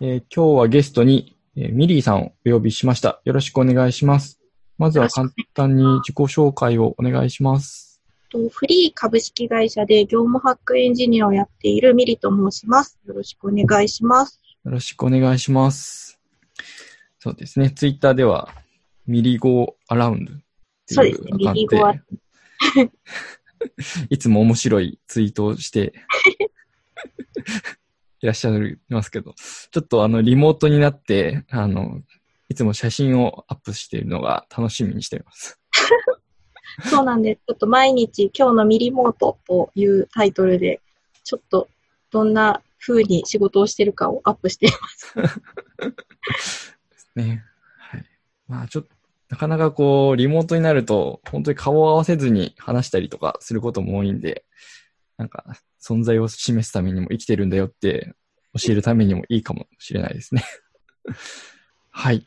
えー今日はゲストに、えーミリーさんをお呼びしました。よろしくお願いします。まずは簡単に自己紹介をお願いします。と freee 株式会社で業務ハックエンジニアをやっているミリと申します。よろしくお願いします。よろしくお願いします。そうですね。ツイッターでは、ミリゴーアラウンドそうですねミリゴーアラトで、いつも面白いツイートをして、いらっしゃいますけど、ちょっとあの、リモートになって、あの、いつも写真をアップしているのが楽しみにしています。そうなんです。ちょっと毎日今日のミリモートというタイトルで、ちょっとどんな風に仕事をしてるかをアップしています。ね。はい。まあちょっと、なかなかこう、リモートになると、本当に顔を合わせずに話したりとかすることも多いんで、なんか、存在を示すためにも生きてるんだよって教えるためにもいいかもしれないですね。はい。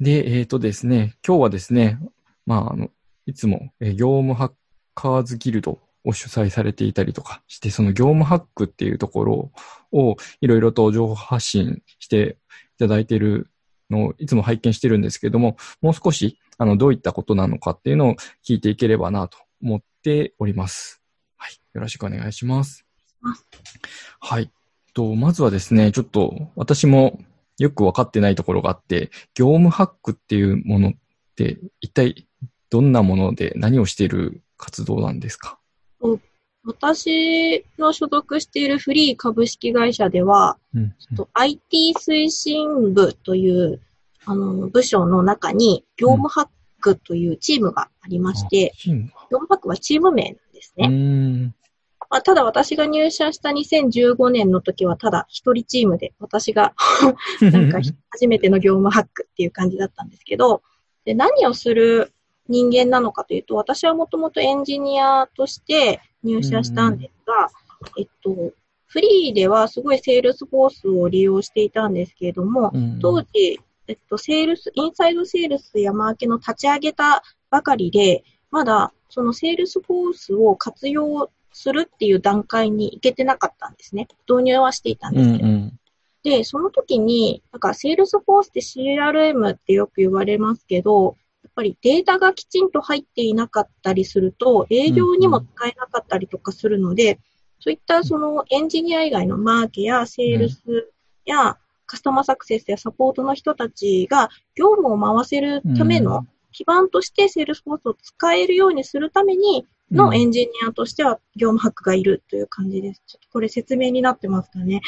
で、えっ、とですね、今日はですね、まあ、あの、いつも、えー業務ハッカーズギルドを主催されていたりとかして、その業務ハックっていうところをいろいろと情報発信していただいているのをいつも拝見してるんですけども、もう少し、あの、どういったことなのかっていうのを聞いていければなと思っております。はい。よろしくお願いします。はい。と、まずはですね、ちょっと私もよくわかってないところがあって、業務ハックっていうものって一体どんなもので何をしている活動なんですか？私の所属しているフリー株式会社では、うん。と IT 推進部というあの部署の中に業務ハックというチームがありまして、あ、チームが。業務ハックはチーム名なんですうね。まあ、ただ私が入社した2015年の時はただ一人チームで私が なんか初めての業務ハックっていう感じだったんですけど、で何をする人間なのかというと、私はもともとエンジニアとして入社したんですが、えっと、 freee ではすごいセールスフォースを利用していたんですけれども、うん。当時、えっと、セールス、インサイドセールスやマーケの立ち上げたばかりで、まだそのセールスフォースを活用するっていう段階に行けてなかったんですね。導入はしていたんうですけど。んうん。で、その時に、なんか、セールスフォースって CRM ってよく言われますけど、やっぱりデータがきちんと入っていなかったりすると、営業にも使えなかったりとかするので、そういったそのエンジニア以外のマーケやセールスやカスタマーサクセスやサポートの人たちが業務を回せるための基盤としてセールスフォースを使えるようにするためにのエンジニアとしては業務ハックがいるという感じです。ちょっとこれ説明になってますかね。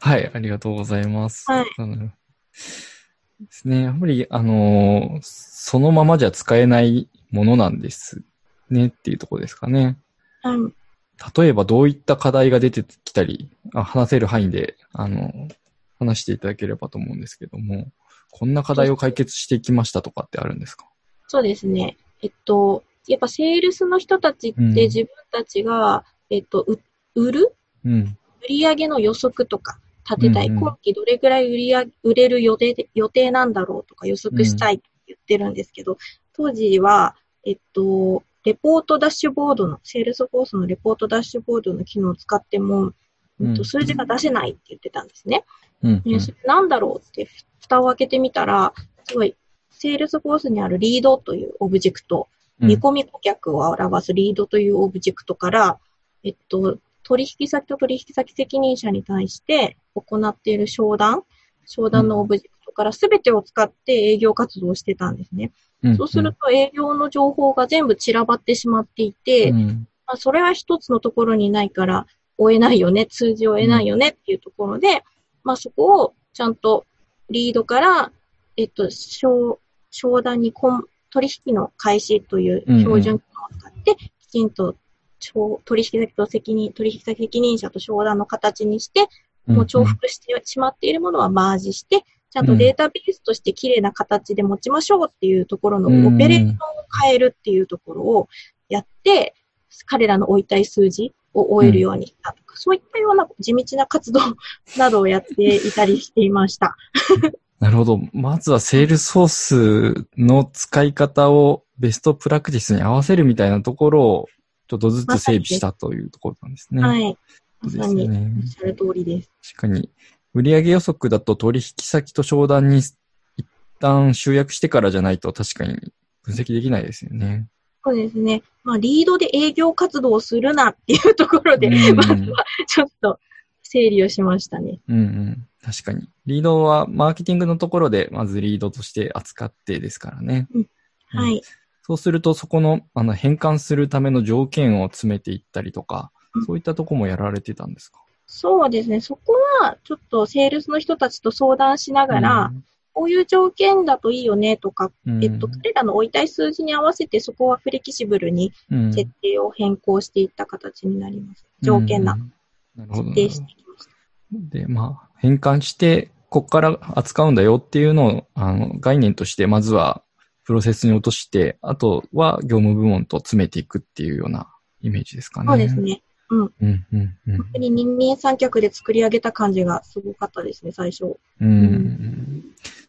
はい、ありがとうございます。はいうんですね。やっぱり、あのーそのままじゃ使えないものなんですねっていうところですかね。うん例えばどういった課題が出てきたり、あ話せる範囲で、あの、話していただければと思うんですけども、こんな課題を解決してきましたとかってあるんですか？そうですね。えっと、やっぱセールスの人たちってうん自分たちが、えっと、う売る？うん。売上の予測とか立てたい。うんうん今期どれぐらい売り上げ売れる予定で予定なんだろうとか予測したいと言ってるんですけど、当時は、えっと、レポートダッシュボードの、セールスフォースのレポートダッシュボードの機能を使っても、うんと、数字が出せないって言ってたんですね。うん。ねそれなんだろうって蓋を開けてみたら、すごい、セールスフォースにあるリードというオブジェクト、うん見込み顧客を表すリードというオブジェクトから、えっと、取引先と取引先責任者に対して行っている商談、商談のオブジェクトから全てを使って営業活動をしてたんですね。うん。そうすると営業の情報が全部散らばってしまっていて、うん。まあ、それは一つのところにないから追えないよね、通じを得ないよねっていうところで、まあそこをちゃんとリードから、えっと、商商談にコン取引の開始という標準を使って、きちんと商取引先と責任、取引先責任者と商談の形にして、もう重複してしまっているものはマージして、ちゃんとデータベースとして綺麗な形で持ちましょうっていうところのうんオペレーションを変えるっていうところをやって、彼らの追いたい数字を追えるようにしたとか、そういったような地道な活動などをやっていたりしていました。なるほど。まずはセールスフォースの使い方をベストプラクティスに合わせるみたいなところをちょっとずつ整備したというところなんですね。はい。まさに、おっしゃる通りです。確かに。売上予測だと取引先と商談に一旦集約してからじゃないと確かに分析できないですよね。そうですね。まあ、リードで営業活動をするなっていうところで、うんまずはちょっと整理をしましたね。うんうん。確かに。リードはマーケティングのところでまずリードとして扱ってですからね。はい。そうするとそこのあの変換するための条件を詰めていったりとかうん、そういったとこもやられてたんですか？そうですね。そこは、ちょっとセールスの人たちと相談しながら、こういう条件だといいよねとか、うん、えっと、彼らの置いたい数字に合わせて、そこはフレキシブルにうん設定を変更していった形になります。条件な、うんなるほど。設定していきました。で、まあ、変換して、こっから扱うんだよっていうのを、あの、概念として、まずは、プロセスに落として、あとは業務部門と詰めていくっていうようなイメージですかね。そうです。ね。うん、うん、うん本当に二人三脚で作り上げた感じがすごかったですね、最初。うん。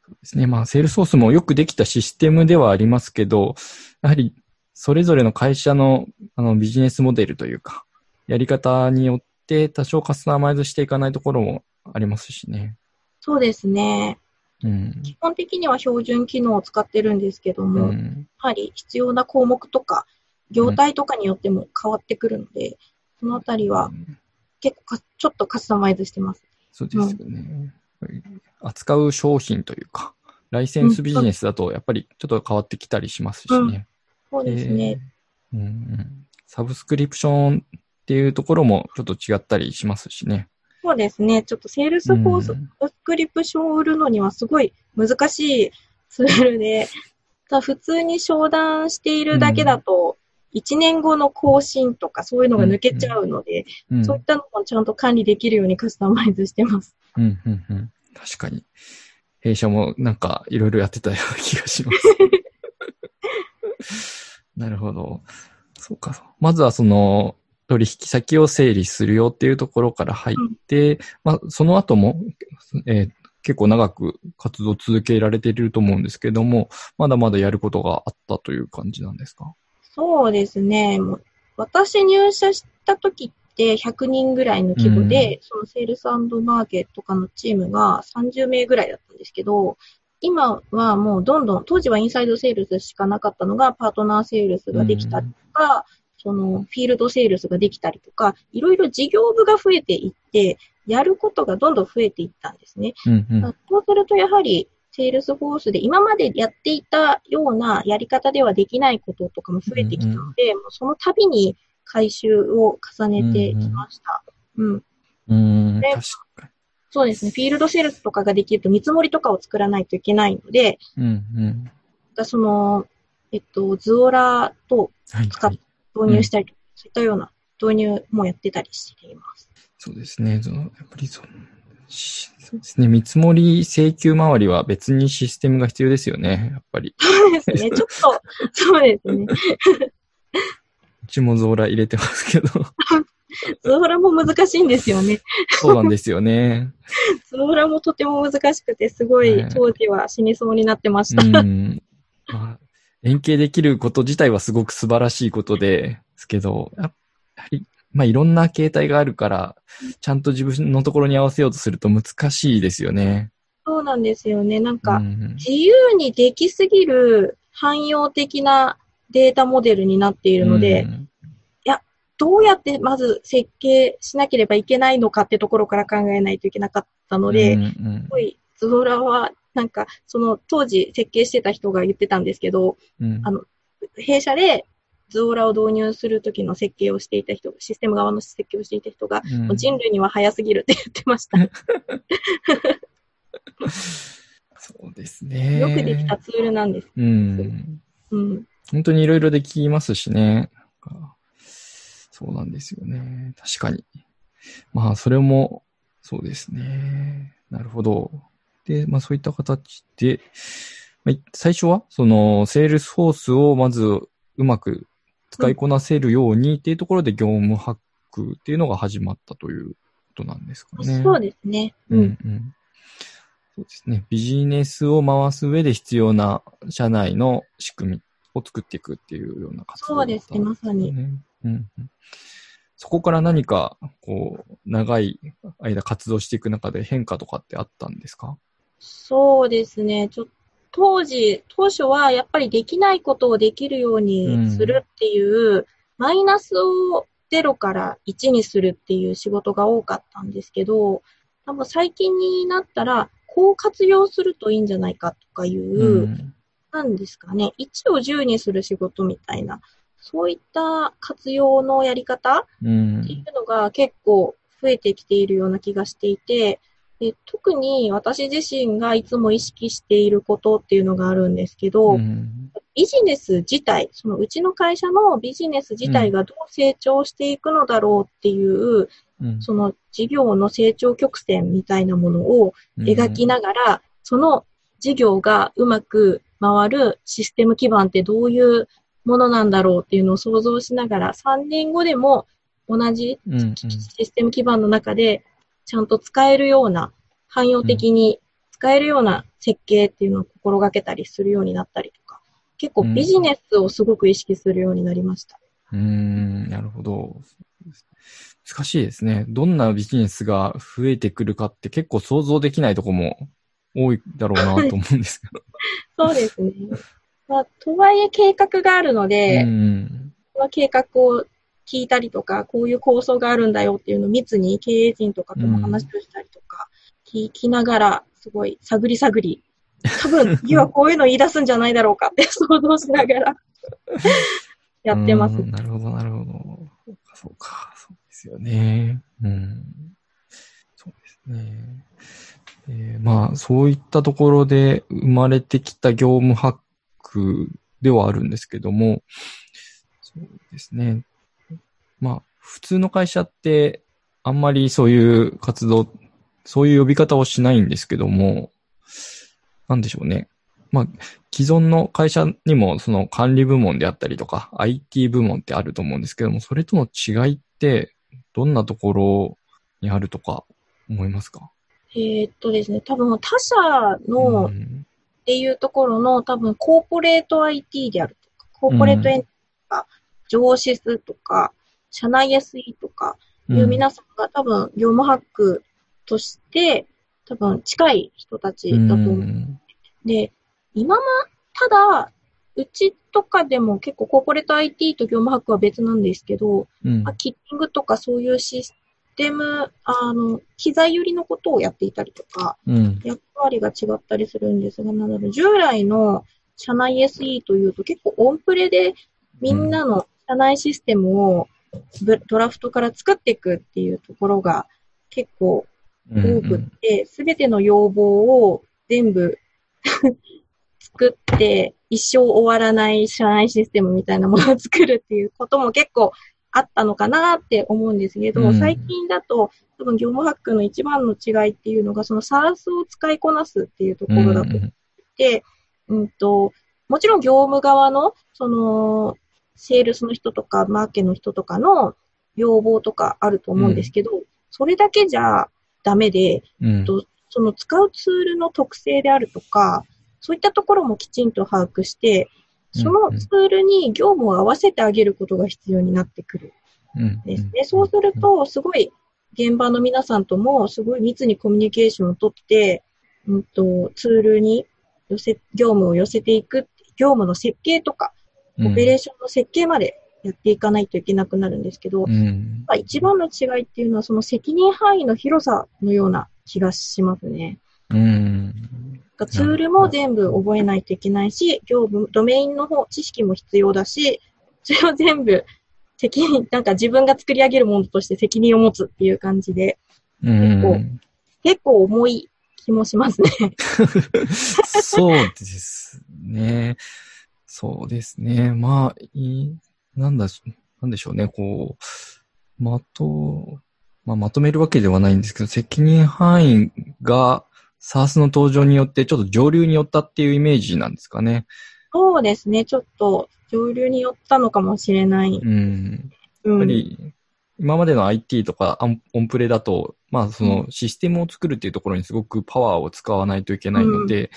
そうですね。まあ、セールスソースもよくできたシステムではありますけど、やはり、それぞれの会社の、あの、ビジネスモデルというか、やり方によって多少カスタマイズしていかないところもありますしね。そうですね。うん。基本的には標準機能を使ってるんですけどうも、やん。はり必要な項目とか、業態とかによっても変わってくるので、そのあたりは結構かちょっとカスタマイズしてます。そうですよね。扱う商品というか、ライセンスビジネスだとやっぱりちょっと変わってきたりしますしね。そうですね。えーうんうん。サブスクリプションっていうところもちょっと違ったりしますしね。そうですね。ちょっとセールスフォースうんサブスクリプションを売るのにはすごい難しいツールで、普通に商談しているだけだと、1年後の更新とかそういうのが抜けちゃうので、うん。そういったのもちゃんと管理できるようにカスタマイズしてます。うん、うん、うん。確かに。弊社もなんかいろいろやってたような気がします。なるほど。そうか。まずはその取引先を整理するよっていうところから入って、まあその後も、えー結構長く活動を続けられていると思うんですけども、まだまだやることがあったという感じなんですか？そうですね。私入社した時って100人ぐらいの規模で、そのセールスマーケとかのチームが30名ぐらいだったんですけど、今はもうどんどん、当時はインサイドセールスしかなかったのが、パートナーセールスができたりとか、そのフィールドセールスができたりとか、いろいろ事業部が増えていって、やることがどんどん増えていったんですね。うんうん。そうするとやはり、セールスフォースで今までやっていたようなやり方ではできないこととかも増えてきたので、もうその度に改修を重ねてきました。うん、うん、で確かそうですね。フィールドセールスとかができると見積もりとかを作らないといけないので、に。うんうん。だその、えっと、ズオラとはい、使っはい。導入したりとか、そういったような導入もやってたりしています。そうですね。そのやっぱりその、しそうですね。見積もり請求周りは別にシステムが必要ですよね。やっぱり。そうですね。ちょっと、そうですね。うちもゾーラ入れてますけど。ズオラも難しいんですよね。そうなんですよね。ズオラもとても難しくて、すごはいい当時は死にそうになってました。うん。まあ、連携できること自体はすごく素晴らしいことですけど、やっぱり、まあいろんな形態があるから、ちゃんと自分のところに合わせようとすると難しいですよね。そうなんですよね。なんか、うん自由にできすぎる汎用的なデータモデルになっているので、うんどうやってまず設計しなければいけないのかってところから考えないといけなかったので、すうんうんごいズボラは、なんか、その当時設計してた人が言ってたんですけど、うんあの弊社でズオラを導入するときの設計をしていた人、システム側の設計をしていた人が、うんもう人類には早すぎるって言ってました。そうですね。よくできたツールなんです。うん。うん。本当にいろいろできますしね。そうなんですよね。確かに。まあ、それも、そうですね。なるほど。で、まあそういった形で、まあ、い最初は、その、セールスフォースをまずうまく使いこなせるようにっていうところで業務ハックっていうのが始まったということなんですかね。そうですね。うんうん。そうですね。ビジネスを回す上で必要な社内の仕組みを作っていくっていうような活動そうですねまさにね。うんうん。そこから何か、こう、長い間活動していく中で変化とかってあったんですか？そうですね。ちょ当時、当初はやっぱりできないことをできるようにするっていう、うん、マイナスを0から1にするっていう仕事が多かったんですけど、多分最近になったら、こう活用するといいんじゃないかとかいう、うん、なんですかね、1を10にする仕事みたいな、そういった活用のやり方っていうのが結構増えてきているような気がしていて、で特に私自身がいつも意識していることっていうのがあるんですけど、うん、ビジネス自体、そのうちの会社のビジネス自体がどう成長していくのだろうっていう、うん、その事業の成長曲線みたいなものを描きながら、うん、その事業がうまく回るシステム基盤ってどういうものなんだろうっていうのを想像しながら、3年後でも同じシステム基盤の中でちゃんと使えるような、汎用的に使えるような設計っていうのを心がけたりするようになったりとか、結構ビジネスをすごく意識するようになりました。うん、なるほど。難しいですね。どんなビジネスが増えてくるかって結構想像できないとこも多いだろうなと思うんですけど。そうですね。まあ、とはいえ計画があるので、うん、計画を聞いたりとか、こういう構想があるんだよっていうのを密に経営陣とかとも話をしたりとか、聞きながら、すごい探り探り、多分、次はこういうの言い出すんじゃないだろうかって 想像しながら やってます。なるほど、なるほど。そうか、そうか。そうですよね。うん。そうですね。えー、まあ、そういったところで生まれてきた業務ハックではあるんですけども、そうですね。まあ、普通の会社って、あんまりそういう活動、そういう呼び方をしないんですけども、なんでしょうね。まあ、既存の会社にもその管理部門であったりとか、IT 部門ってあると思うんですけども、それとの違いって、どんなところにあるとか思いますか？えー、っとですね、多分他社の、っていうところの多分コーポレート IT であるとか、コーポレートエンとか、上司数とか、社内 SE とかいう皆さんが多分業務ハックとして多分近い人たちだと思う。うん、で、今ま、ただ、うちとかでも結構コーポレート IT と業務ハックは別なんですけど、うん、キッチングとかそういうシステム、あの、機材売りのことをやっていたりとか、うん、役割が違ったりするんですが、なので従来の社内 SE というと結構オンプレでみんなの社内システムをドラフトから作っていくっていうところが結構多くて、す、べ、ての要望を全部 作って、一生終わらない社内システムみたいなものを作るっていうことも結構あったのかなって思うんですけど、うん、最近だと多分業務ハックの一番の違いっていうのが、その SARS を使いこなすっていうところだと思って、うん、うんと、もちろん業務側の、その、セールスの人とか、マーケの人とかの要望とかあると思うんですけど、うん、それだけじゃダメで、うん、とその使うツールの特性であるとか、そういったところもきちんと把握して、そのツールに業務を合わせてあげることが必要になってくるんですね。そうすると、すごい現場の皆さんともすごい密にコミュニケーションをとって、うんと、ツールに寄せ、業務を寄せていく、業務の設計とか、オペレーションの設計までやっていかないといけなくなるんですけど、うん、一番の違いっていうのはその責任範囲の広さのような気がしますね。うん、ツールも全部覚えないといけないし、業務、ドメインの方、知識も必要だし、それを全部責任、なんか自分が作り上げるものとして責任を持つっていう感じで、結構、結構重い気もしますね。そうですね。そうですね。まあ、いい、なんだ、なんでしょうね、こう、まと、まあ、まとめるわけではないんですけど、責任範囲が SARS の登場によってちょっと上流に寄ったっていうイメージなんですかね。そうですね、ちょっと上流に寄ったのかもしれない。うん。やっぱり、今までの IT とかオンプレだと、まあそのシステムを作るっていうところにすごくパワーを使わないといけないので、うん、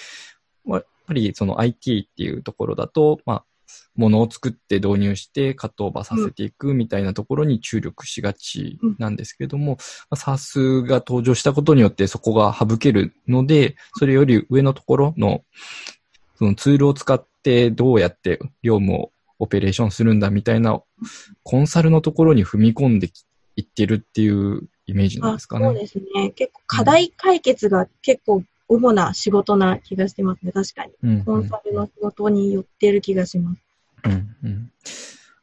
ぱりその IT っていうところだと、まあ、ものを作って導入してカットオーバーさせていくみたいなところに注力しがちなんですけども、まあ、SARS が登場したことによってそこが省けるので、それより上のところのそのツールを使ってどうやって業務をオペレーションするんだみたいなコンサルのところに踏み込んでいってるっていうイメージなんですかね。そうですね。結構課題解決が結構主な仕事な気がしてますね。確かに。うんうん、コンサルの仕事に寄ってる気がします。うんうん。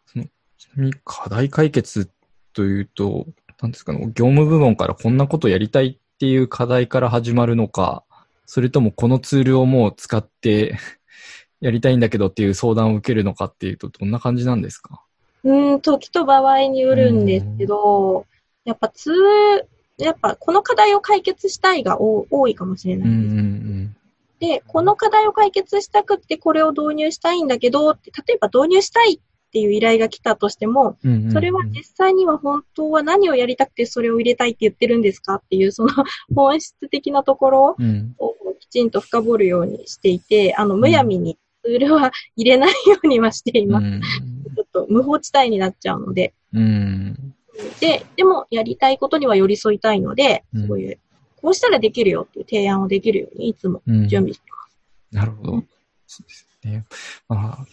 そのちなみに課題解決というと、なんですかね、業務部門からこんなことやりたいっていう課題から始まるのか、それともこのツールをもう使って やりたいんだけどっていう相談を受けるのかっていうと、どんな感じなんですか？うん、時と場合によるんですけど、やっぱツーやっぱこの課題を解決したいが多いかもしれないです。うんうんうんで、この課題を解決したくってこれを導入したいんだけど例えば導入したいっていう依頼が来たとしても、うんうんうん、それは実際には本当は何をやりたくてそれを入れたいって言ってるんですかっていう、その 本質的なところをきちんと深掘るようにしていて、あの、むやみにツールは入れないようにはしています。うん、ちょっと無法地帯になっちゃうので。うん、で、でもやりたいことには寄り添いたいので、そういうこうしたらできるよっていう提案をできるようにいつも準備してます。うん、なるほど。そうですね。まあ、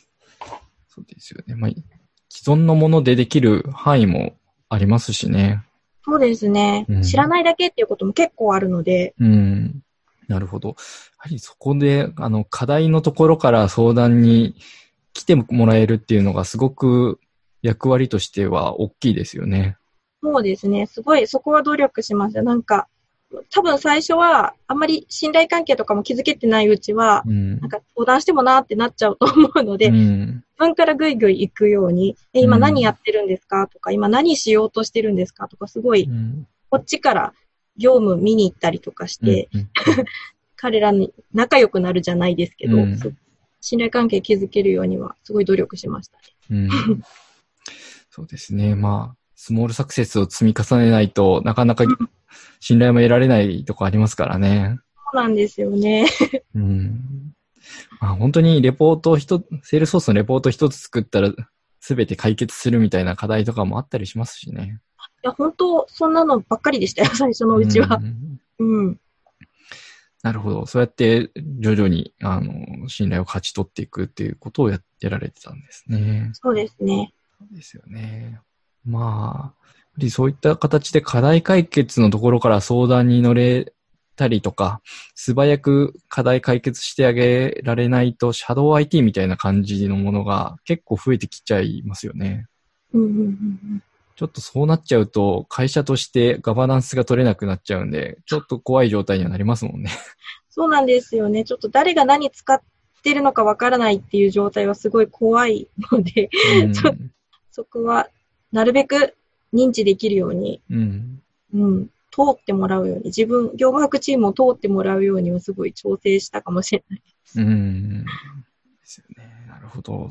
そうですよね。まあ、既存のものでできる範囲もありますしね。そうですね。うん、知らないだけっていうことも結構あるので。うん。なるほど。やはりそこで、あの、課題のところから相談に来てもらえるっていうのがすごく役割としては大きいですよね。そうですね。すごい、そこは努力しました。なんか、多分最初は、あんまり信頼関係とかも築けてないうちは、うん、なんか相談してもなってなっちゃうと思うので、うん、自分からぐいぐい行くように、え、今何やってるんですかとか、今何しようとしてるんですかとか、すごい、こっちから業務見に行ったりとかして、彼らに仲良くなるじゃないですけど、信頼関係築けるようにはすごい努力しましたね。そうですね。まあ、スモールサクセスを積み重ねないとなかなか信頼も得られないとこありますからね。そうなんですよね。うん。まあ、本当にレポート一、セールソースのレポート一つ作ったら全て解決するみたいな課題とかもあったりしますしね。いや、本当そんなのばっかりでしたよ、最初のうちは。うん、うん。なるほど。そうやって徐々に、あの、信頼を勝ち取っていくっていうことをややられてたんですね。そうですね。そうですよね。まあ、そういった形で課題解決のところから相談に乗れたりとか、素早く課題解決してあげられないと、シャドウ IT みたいな感じのものが結構増えてきちゃいますよね。ちょっとそうなっちゃうと、会社としてガバナンスが取れなくなっちゃうんで、ちょっと怖い状態にはなりますもんね。そうなんですよね。ちょっと誰が何使ってるのかわからないっていう状態はすごい怖いので、うん、そこはなるべく認知できるように、うん、うん、通ってもらうように、自分、業務学チームを通ってもらうようにはすごい調整したかもしれないです。うん。ですよね。なるほど。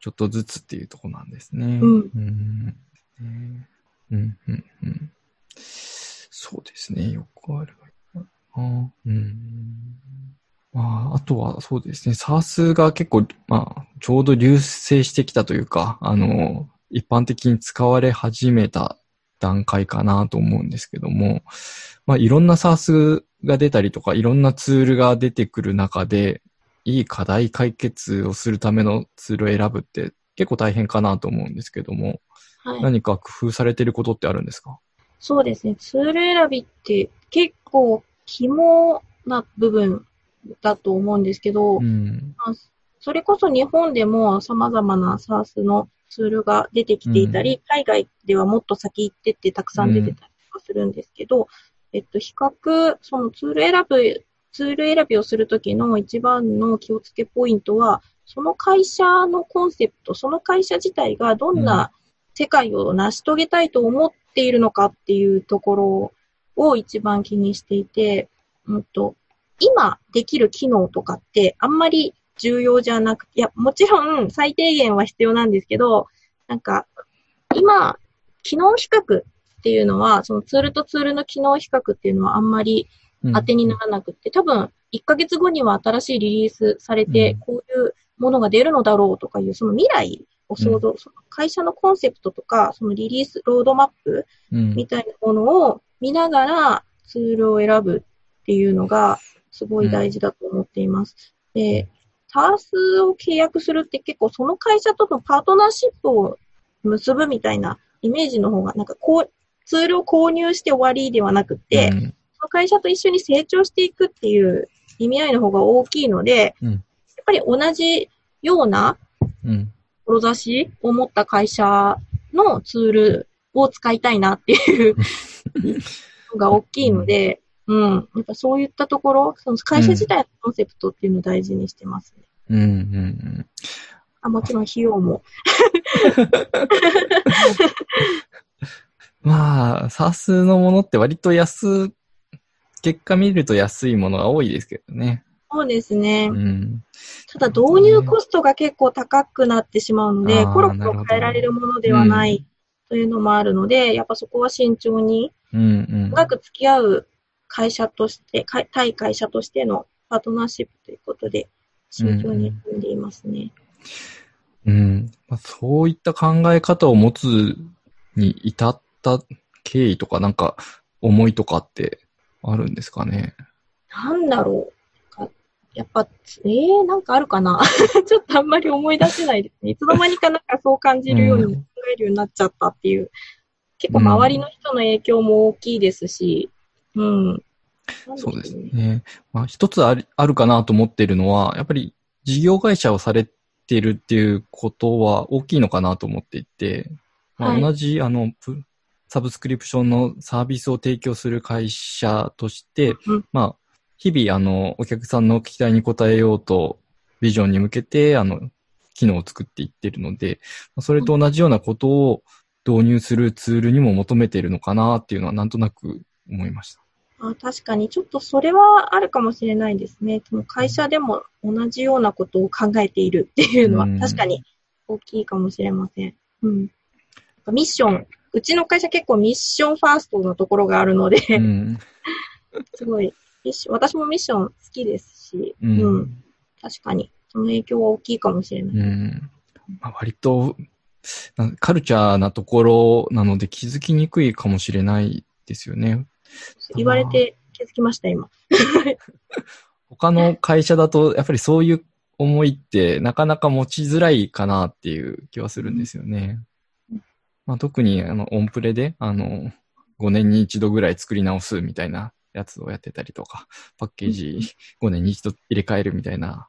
ちょっとずつっていうとこなんですね。うん。うん、うん、うん、うん。そうですね。よくある。あうん。まあ、あとはそうですね。サースが結構、まあ、ちょうど流星してきたというか、あの、一般的に使われ始めた段階かなと思うんですけども、まあ、いろんな SARS が出たりとか、いろんなツールが出てくる中で、いい課題解決をするためのツールを選ぶって結構大変かなと思うんですけども、はい、何か工夫されてることってあるんですか？そうですね。ツール選びって結構肝な部分だと思うんですけど、うん、それこそ日本でも様々な SARS のツールが出てきていたり、うん、海外ではもっと先行ってってたくさん出てたりとかするんですけど、うん、えっと、比較、そのツール選ぶ、ツール選びをするときの一番の気をつけポイントは、その会社のコンセプト、その会社自体がどんな世界を成し遂げたいと思っているのかっていうところを一番気にしていて、うんと、今できる機能とかってあんまり重要じゃなくて、いや、もちろん最低限は必要なんですけど、なんか、今、機能比較っていうのは、そのツールとツールの機能比較っていうのはあんまり当てにならなくて、うん、多分、1ヶ月後には新しいリリースされて、うん、こういうものが出るのだろうとかいう、その未来を想像、その会社のコンセプトとか、そのリリースロードマップうん。みたいなものを見ながらツールを選ぶっていうのがすごい大事だと思っています。で、タースを契約するって結構その会社とのパートナーシップを結ぶみたいなイメージの方が、なんかこう、ツールを購入して終わりではなくって、うんその会社と一緒に成長していくっていう意味合いの方が大きいので、うんやっぱり同じようなうん。志を持った会社のツールを使いたいなっていう のが大きいので、うん。やっぱそういったところ、その会社自体のコンセプトっていうのを大事にしてますね。うん。うん。あもちろん費用も。まあ、サースのものって割と安、結果見ると安いものが多いですけどね。そうですねう。ん。ただ導入コストが結構高くなってしまうので、コロコロ変えられるものではないというのもあるので、やっぱそこは慎重にうん。うん。長く付き合う会社として、か対会社としてのパートナーシップということで、慎重に組んでいますね。うん。まあ、そういった考え方を持つに至った経緯とか、なんか、思いとかってあるんですかね？なんだろうか。やっぱ、えー、なんかあるかな？ちょっとあんまり思い出せないですね。いつの間にかなんかそう感じるように考えるようになっちゃったっていう。結構周りの人の影響も大きいですし、うん。そうですね。まあ、一つあるあるかなと思っているのは、やっぱり事業会社をされているっていうことは大きいのかなと思っていて、まあ、はい同じ、あの、プサブスクリプションのサービスを提供する会社として、うんまあ、日々、あの、お客さんの期待に応えようと、ビジョンに向けて、あの、機能を作っていってるので、まあそれと同じようなことを導入するツールにも求めているのかなっていうのはなんとなく思いました。あ確かに、ちょっとそれはあるかもしれないですね。その会社でも同じようなことを考えているっていうのはうん確かに大きいかもしれません。うん。ミッション、うちの会社結構ミッションファーストのところがあるので、うん。すごい、私もミッション好きですし、ううん、ん。確かに、その影響は大きいかもしれない。うん。まあ、割と、なカルチャーなところなので気づきにくいかもしれないですよね。言われて気づきました、今。他の会社だと、やっぱりそういう思いってなかなか持ちづらいかなっていう気はするんですよね。まあ、特にあのオンプレで、あの、5年に一度ぐらい作り直すみたいなやつをやってたりとか、パッケージ5年に一度入れ替えるみたいな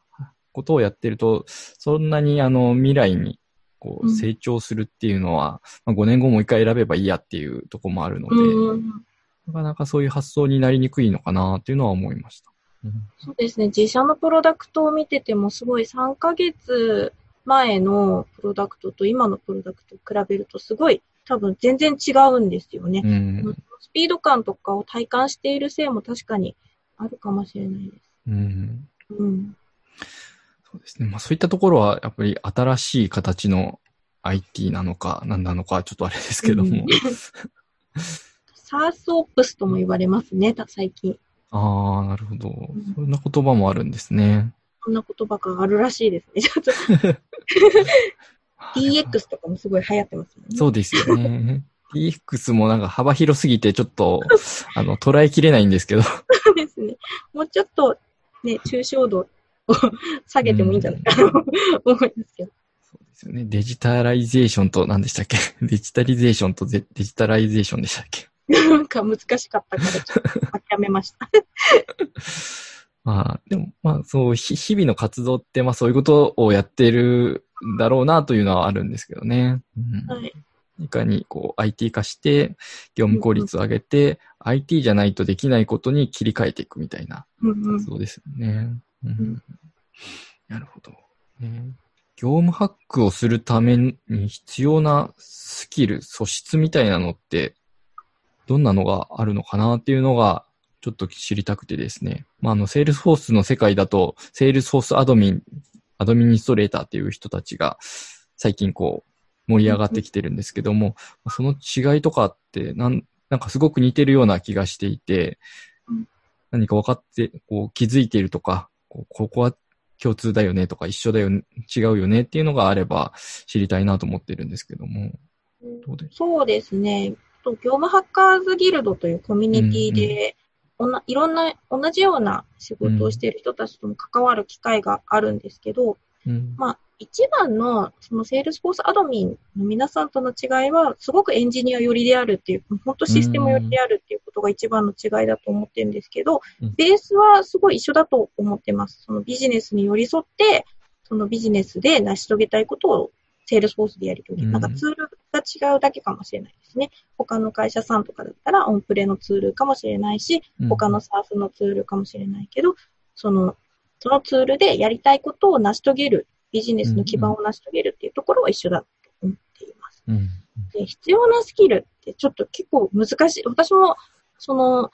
ことをやってると、そんなにあの未来にこううん成長するっていうのは、まあ、5年後もう一回選べばいいやっていうとこもあるので、うん。なかなかそういう発想になりにくいのかなっていうのは思いました。うんそうですね。自社のプロダクトを見てても、すごい3ヶ月前のプロダクトと今のプロダクトを比べると、すごい多分全然違うんですよね。うんスピード感とかを体感しているせいも確かにあるかもしれないです。うんうん。そうですね。まあそういったところは、やっぱり新しい形の IT なのか、何なのか、ちょっとあれですけども。SaaS Ops とも言われますね、た最近。ああ、なるほどん。そんな言葉もあるんですね。こんな言葉があるらしいですね。ちょっと DX とかもすごい流行ってますもんね。そうですよね。DX もなんか幅広すぎて、ちょっと、あの、捉えきれないんですけど。そうですね。もうちょっと、ね、抽象度を下げてもいいんじゃないかなと思いますけど。そうですよね。デジタライゼーションと何でしたっけ？デジタリゼーションとデデジタライゼーションでしたっけ？なんか難しかったから、ちょっと諦めました。まあ、でも、まあ、そう、ひ日々の活動って、まあ、そういうことをやってるんだろうなというのはあるんですけどね。うんはい。いかに、こう、IT 化して、業務効率を上げて、IT じゃないとできないことに切り替えていくみたいなうんうん活動ですよね。うんんなるほど、ね。業務ハックをするために必要なスキル、素質みたいなのって、どんなのがあるのかなっていうのが、ちょっと知りたくてですね。まあ、あの、セールスフォースの世界だと、セールスフォースアドミン、アドミニストレーターっていう人たちが、最近こう、盛り上がってきてるんですけども、その違いとかって、なん、なんかすごく似てるような気がしていて、何か分かって、こう気づいているとか、ここは共通だよねとか一緒だよね、違うよねっていうのがあれば知りたいなと思ってるんですけども。どうでそうですね。と業務ハッカーズギルドというコミュニティで、おないろんな、同じような仕事をしている人たちとも関わる機会があるんですけど、うん。まあ、一番の、そのセールスフォースアドミンの皆さんとの違いは、すごくエンジニア寄りであるっていう、本当システム寄りであるっていうことが一番の違いだと思ってるんですけどうん、ベースはすごい一緒だと思ってます。そのビジネスに寄り添って、そのビジネスで成し遂げたいことをセールスフォースでやり遂げる。うんなんかツールが違うだけかもしれないですね。他の会社さんとかだったらオンプレのツールかもしれないし、他の SARS のツールかもしれないけど、その、そのツールでやりたいことを成し遂げる、ビジネスの基盤を成し遂げるっていうところは一緒だと思っています。うん。で、必要なスキルってちょっと結構難しい。私も、その、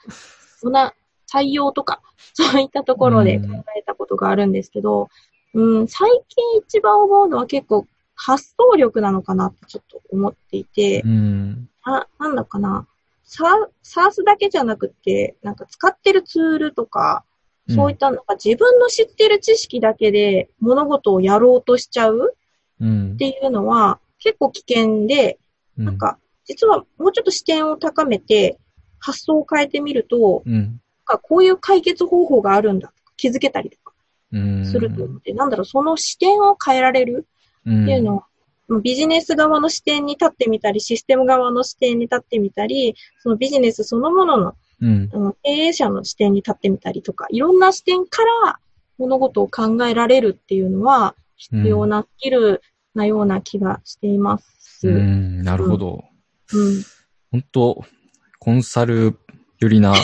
そんな採用とか、そういったところで考えたことがあるんですけど、うん、最近一番思うのは結構発想力なのかなってちょっと思っていて、うん。あ、なんだかな。サー、サースだけじゃなくて、なんか使ってるツールとか、そういったなんか自分の知ってる知識だけで物事をやろうとしちゃううんっ。ていうのは結構危険で、なんか実はもうちょっと視点を高めて発想を変えてみると、うん、なんかこういう解決方法があるんだとか気づけたりとかうん。すると思って、なんだろう、その視点を変えられるっっていうのを、ビジネス側の視点に立ってみたり、システム側の視点に立ってみたり、そのビジネスそのもののうん。あの経営者の視点に立ってみたりとか、いろんな視点から物事を考えられるっていうのは必要なスキルなような気がしています。ううん。ん、なるほど。本当コンサル寄りな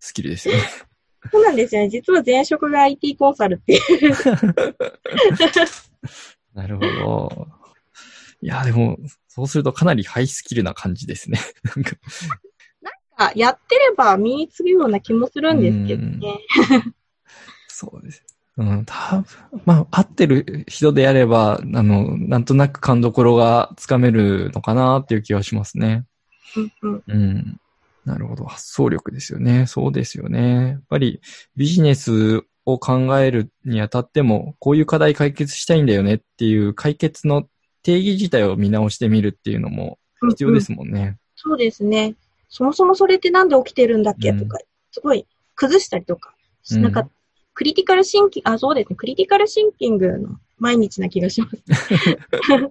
スキルですよね。そうなんですよね。実は前職が IT コンサルっていう。なるほど。いや、でも、そうするとかなりハイスキルな感じですね。なんかあやってれば身につくような気もするんですけどね。そうです。うん、多分、まあ、合ってる人であれば、あの、なんとなく勘どころがつかめるのかなっていう気はしますね。うんうんうん。なるほど。発想力ですよね。そうですよね。やっぱりビジネスを考えるにあたっても、こういう課題解決したいんだよねっていう解決の定義自体を見直してみるっていうのも必要でうんうんすもんね。そうですね。そもそもそれってなんで起きてるんだっけうんとか、すごい崩したりとか、うんなんか、クリティカルシンキング、あ、そうですね。クリティカルシンキングの毎日な気がします。本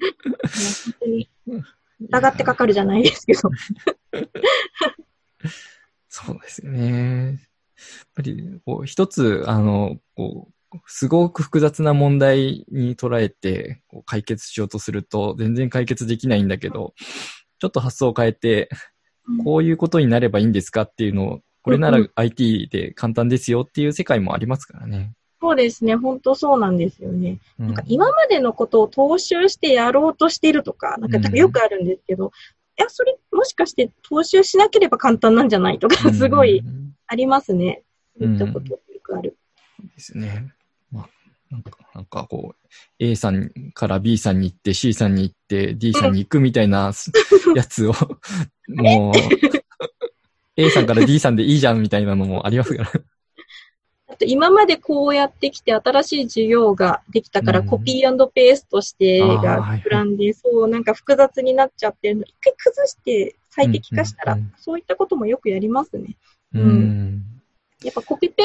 当に疑ってかかるじゃないですけど。そうですよね。やっぱり、こう、一つ、あの、こう、すごく複雑な問題に捉えてこう解決しようとすると全然解決できないんだけど、ちょっと発想を変えて、こういうことになればいいんですかっていうのを、これならうんうん IT で簡単ですよっていう世界もありますからね。そうですね。本当そうなんですよね。うんなんか今までのことを踏襲してやろうとしているとか、なんかうんよくあるんですけど、いや、それもしかして踏襲しなければ簡単なんじゃないとか、すごいうんありますね。そううんいったことよくある。ですね。まあ、なんか、なんかこう、A さんから B さんに行って、C さんに行って、D さんに行くみたいなすやつを、もう、A さんから D さんでいいじゃんみたいなのもありますから。あと今までこうやってきて新しい授業ができたから、うんコピーペーストしてがはい膨らんで、そう、なんか複雑になっちゃってるの、一回崩して最適化したら、うんうんうんそういったこともよくやりますね。ううんん。やっぱコピペ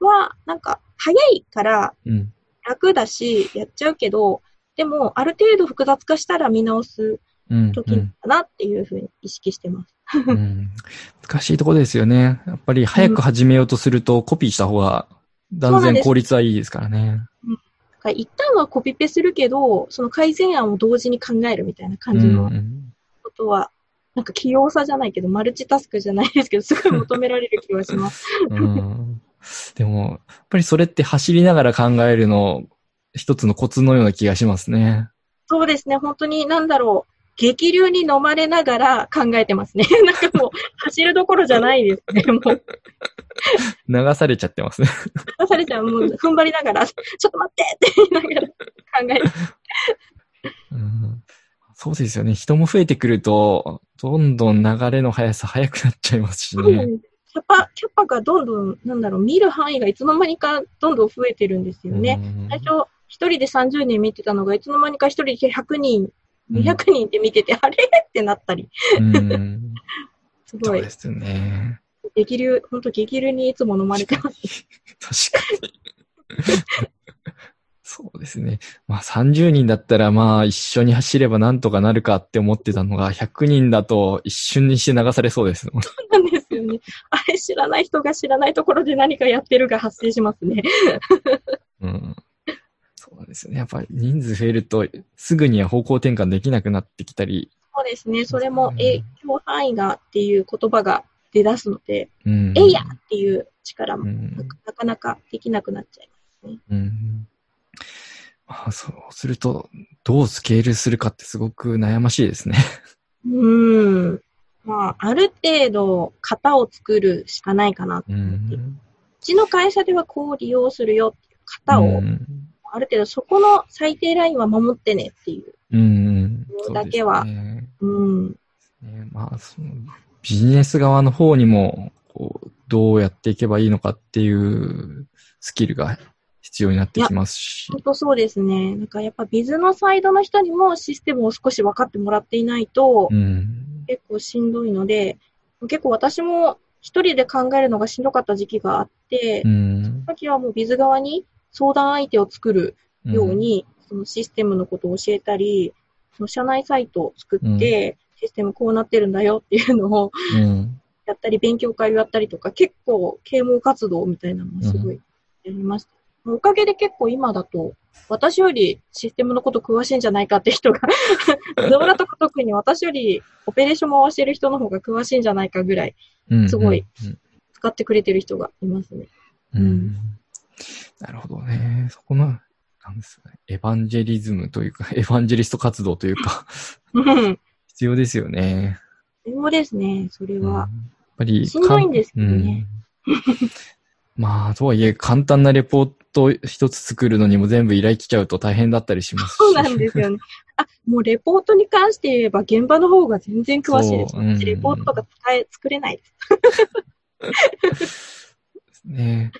は、なんか、早いからうん。楽だし、やっちゃうけど、でも、ある程度複雑化したら見直すうん。時だなっていうふうに意識してます。うん難しいところですよね。やっぱり早く始めようとするとコピーした方が断然効率はいいですからね。だから一旦はコピペするけど、その改善案を同時に考えるみたいな感じうんうのんことは、なんか器用さじゃないけど、マルチタスクじゃないですけど、すごい求められる気がします。うんでも、やっぱりそれって走りながら考えるの、一つのコツのような気がしますね。そうですね、本当になんだろう。激流に飲まれながら考えてますね。なんかもう、走るどころじゃないですね。もう、流されちゃってますね。出されちゃう、もう踏ん張りながら、ちょっと待ってって言いながら考えて。うんそうですよね。人も増えてくると、どんどん流れの速さ速くなっちゃいますしね。キャパ、キャパがどんどん、なんだろう、見る範囲がいつの間にかどんどん増えてるんですよね。うん最初、一人で30人見てたのが、いつの間にか一人で100人、200人で見てて、あれ？ってなったり、うん。すごいそうで、すね。激流、本当激流にいつも飲まれてます。確かに。そうですね。まあ30人だったらまあ一緒に走ればなんとかなるかって思ってたのが100人だと一瞬にして流されそうですもん。なんですよね。あれ、知らない人が知らないところで何かやってるが発生しますね。うん。そうですね。やっぱり人数増えるとすぐには方向転換できなくなってきたり。そうですね。それも影響範囲がっていう言葉が出だすので、うん。えいやっていう力もうんななかなかできなくなっちゃいます。うん。まあそうすると、どうスケールするかってすごく悩ましいですね。うーん。まあ、ある程度型を作るしかないかな。ううん。ちの会社ではこう利用するよっていう型を、うんある程度そこの最低ラインは守ってねっていう。うん。だけはそうですねうん。ねまあ、そのビジネス側の方にも、こう、どうやっていけばいいのかっていうスキルが必要になってきますし。本当そうですね。なんかやっぱビズのサイドの人にもシステムを少し分かってもらっていないと、うん。結構しんどいので、結構私も一人で考えるのがしんどかった時期があって、うん。さっきはもうビズ側に相談相手を作るように、そのシステムのことを教えたり、その社内サイトを作って、システムこうなってるんだよっていうのをうん。やったり、勉強会をやったりとか、結構啓蒙活動みたいなのもすごいやりました。おかげで結構今だと、私よりシステムのこと詳しいんじゃないかって人が、ゾーラとか特に私よりオペレーション回してる人の方が詳しいんじゃないかぐらいうん。すごいうん。使ってくれてる人がいますね。うん。うんなるほどね。そこの、なんですかね。エヴァンジェリズムというか、エヴァンジェリスト活動というか、うん。必要ですよね。そうですね、それうんやはっ。ぱり、しんどいんですけどねうんまあ、とはいえ、簡単なレポート一つ作るのにも全部依頼来ちゃうと大変だったりしますし。そうなんですよね。あ、もうレポートに関して言えば現場の方が全然詳しいです。そううん私レポートとか使え、作れないです。ね。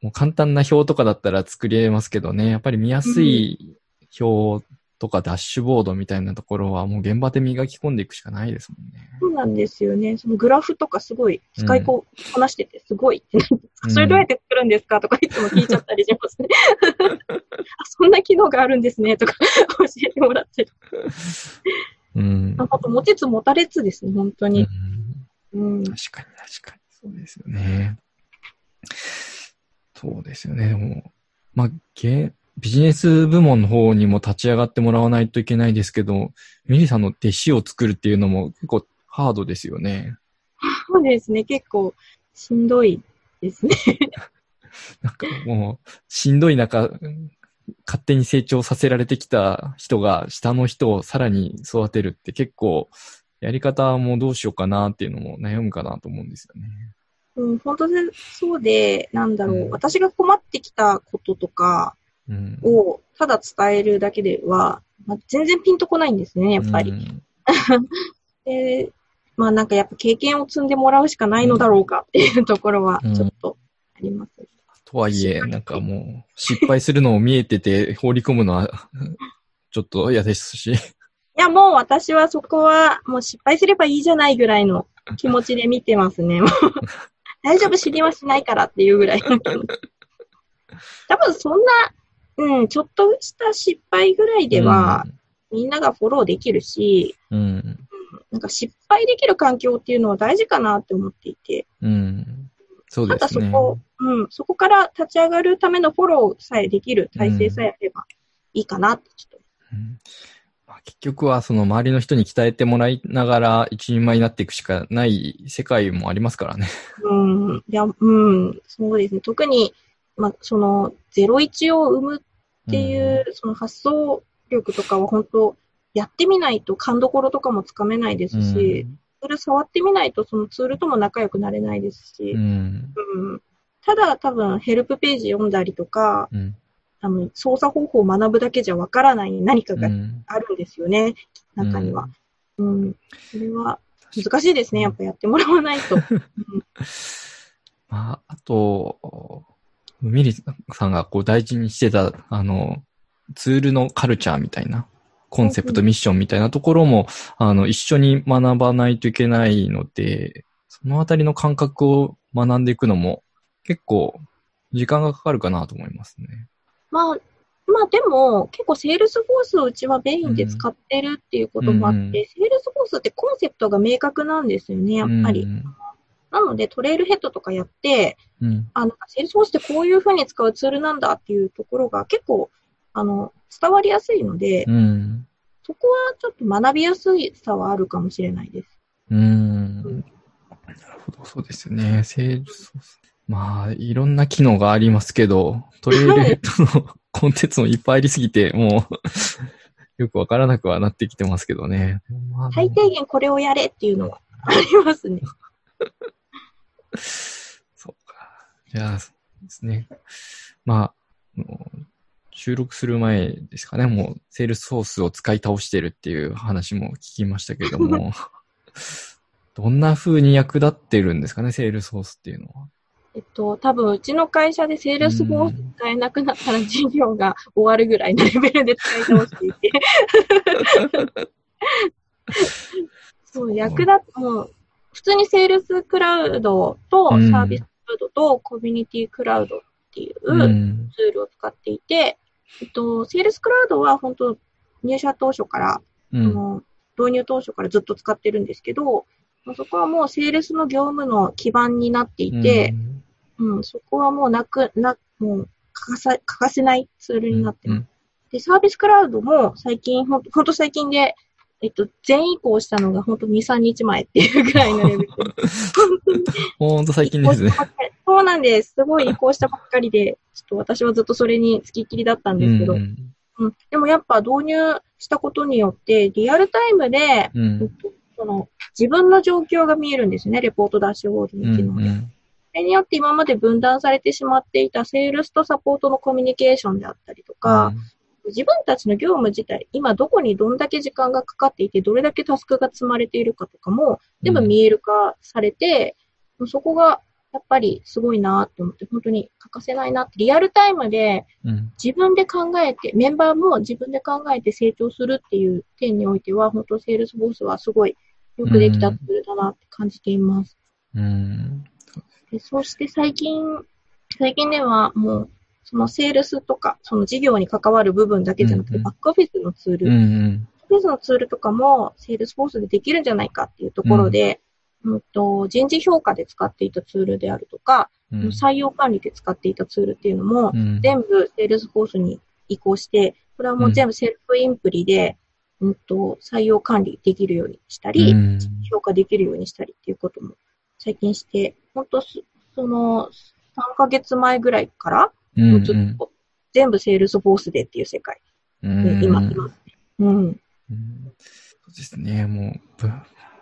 もう簡単な表とかだったら作れますけどね、やっぱり見やすい表とかダッシュボードみたいなところはもう現場で磨き込んでいくしかないですもんね。そうなんですよね。そのグラフとかすごい使いこ、こなしててすごいそれどうやって作るんですかとかいつも聞いちゃったりしますね。あ、そんな機能があるんですねとか 教えてもらってる。うん。あと持ちつ持たれつですね、本当に。うんうん。確かに確かに。そうですよね。そうですよね。でも、まあ、ゲビジネス部門の方にも立ち上がってもらわないといけないですけど、ミリさんの弟子を作るっていうのも結構ハードですよね。そうですね、結構しんどいですね。なんかもう、しんどい中、勝手に成長させられてきた人が下の人をさらに育てるって結構、やり方もどうしようかなっていうのも悩むかなと思うんですよね。うん、本当にそうで、なんだろう、うん私が困ってきたこととかうん。をただ伝えるだけでは、まあ、全然ピンとこないんですね、やっぱり。うん で、まあなんかやっぱ経験を積んでもらうしかないのだろうかっていうところはちょっとあります。とはいえ、なんかもう、失敗するのを見えてて放り込むのは、ちょっと嫌ですし。いや、もう私はそこはもう失敗すればいいじゃないぐらいの気持ちで見てますね。大丈夫、知りはしないからっていうぐらいの気持ち。多分そんな、うん、ちょっとした失敗ぐらいでは、みんながフォローできるし、うん、うん。なんか失敗できる環境っていうのは大事かなって思っていて、うん。そうですね。そこ、うん、そこから立ち上がるためのフォローさえできる体制さえあればいいかなってちょっと。うんまあ、結局はその周りの人に鍛えてもらいながら一人前になっていくしかない世界もありますからね。うん、いや、うん、そうですね。特に、まあ、その、01を生むっていう、その発想力とかは本当、やってみないと勘どころとかもつかめないですし、それ触ってみないとそのツールとも仲良くなれないですしう、ん。うんただ多分ヘルプページ読んだりとか、うん。あの操作方法を学ぶだけじゃわからない何かがうん。あるんですよね、中には。うん。それは難しいですね。やっぱやってもらわないと。うんまあ、あと、ミリさんがこう大事にしてた、あの、ツールのカルチャーみたいな、コンセプト、ミッションみたいなところも、あの、一緒に学ばないといけないので、そのあたりの感覚を学んでいくのも、結構、時間がかかるかなと思いますね。まあ、まあでも、結構セールスフォースをうちはメインで使ってるっていうこともあって、うんセールスフォースってコンセプトが明確なんですよね、やっぱり。うんなので、トレイルヘッドとかやって、うん。あの、セールスフォースってこういうふうに使うツールなんだっていうところが結構、あの、伝わりやすいので、うん。そこはちょっと学びやすさはあるかもしれないです。うん。なるほど、そうですよね。セールスフォースまあ、いろんな機能がありますけど、トレイルヘッドのコンテンツもいっぱいありすぎて、もう、よくわからなくはなってきてますけどね。まあ最低限これをやれっていうのはありますね。そうか。じゃあ、ですね。まあ、収録する前ですかね、もう、セールスフォースを使い倒してるっていう話も聞きましたけども、どんな風に役立ってるんですかね、セールスフォースっていうのは。えっと、多分うちの会社でセールスフォース使えなくなったら事業が終わるぐらいのレベルで使い倒していて。そう、役立っ、もう、普通にセールスクラウドとサうんービスクラウドとコミュニティクラウドっていうツん。ールを使っていて、えっと、セールスクラウドは本当入社当初から、うん。あの導入当初からずっと使ってるんですけど、まあそこはもうセールスの業務の基盤になっていて、うん、そこはもうなく、な、もう欠かさ、欠かせないツールになってます。うんで、サービスクラウドも最近、ほんと最近で、えっと、全移行したのがほんと2、3日前っていうぐらいのレベルで。本当最近ですねそうなんです。すごい移行したばっかりで、ちょっと私はずっとそれに付きっきりだったんですけど、うんうん、でもやっぱ導入したことによって、リアルタイムで、うん。えっとその自分の状況が見えるんですよね、レポートダッシュボードうんの機能で。それによって今まで分断されてしまっていたセールスとサポートのコミュニケーションであったりとか、自分たちの業務自体、今どこにどんだけ時間がかかっていて、どれだけタスクが積まれているかとかも、全部見える化されて、そこがやっぱりすごいなと思って、本当に欠かせないなって、リアルタイムでうん。自分で考えて、メンバーも自分で考えて成長するっていう点においては、本当セールスフォースはすごいよくできたツールだなって感じています。うん。でそして最近、最近ではもう、そのセールスとか、その事業に関わる部分だけじゃなくて、バックオフィスのツール、うん。うん。バックオフィスのツールとかも、セールスフォースでできるんじゃないかっていうところで、うんと人事評価で使っていたツールであるとか、うん。採用管理で使っていたツールっていうのも、うん全部セールスフォースに移行して、これはもう全部セルフインプリで、うんと採用管理できるようにしたり、うん評価できるようにしたりっていうことも最近して、本当その3ヶ月前ぐらいから、うんもうずっと全部セールスフォースでっていう世界。今いますね。うん。うん。そうですね、もう、ぶ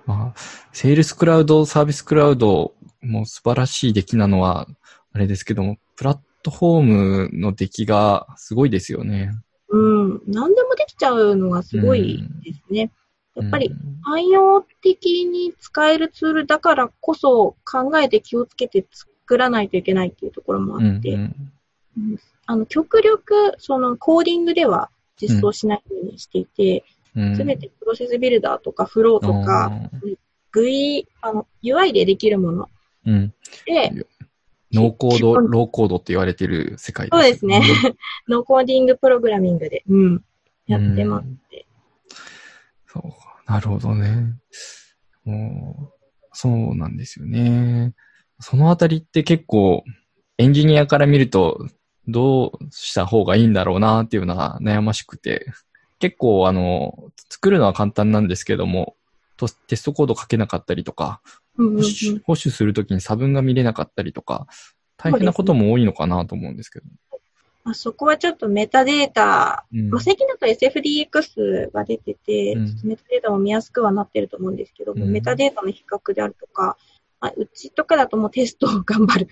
まあ、セールスクラウド、サービスクラウドも素晴らしい出来なのは、あれですけども、プラットフォームの出来がすごいですよね。うん。何でもできちゃうのがすごいですね。やっぱりうん。汎用的に使えるツールだからこそ考えて気をつけて作らないといけないっていうところもあって、うん。うんあの、極力、そのコーディングでは実装しないようにしていて、うん。すべてプロセスビルダーとかフローとか、GUI、あの、UI でできるもの。うん、で、ノーコード、ローコードって言われてる世界そうですね。ノーコーディングプログラミングで、うん、やってますうん。って。そう、なるほどね。もう、そうなんですよね。そのあたりって結構、エンジニアから見ると、どうした方がいいんだろうなっていうのが悩ましくて、結構あの、作るのは簡単なんですけども、とテストコード書けなかったりとか、うんうんうん。保守するときに差分が見れなかったりとか、大変なことも多いのかなと思うんですけど。まあ、そこはちょっとメタデータ、うん。まあ、最近だと SFDX が出てて、うん。メタデータも見やすくはなってると思うんですけども、うん。メタデータの比較であるとか、まあ、うちとかだともうテストを頑張る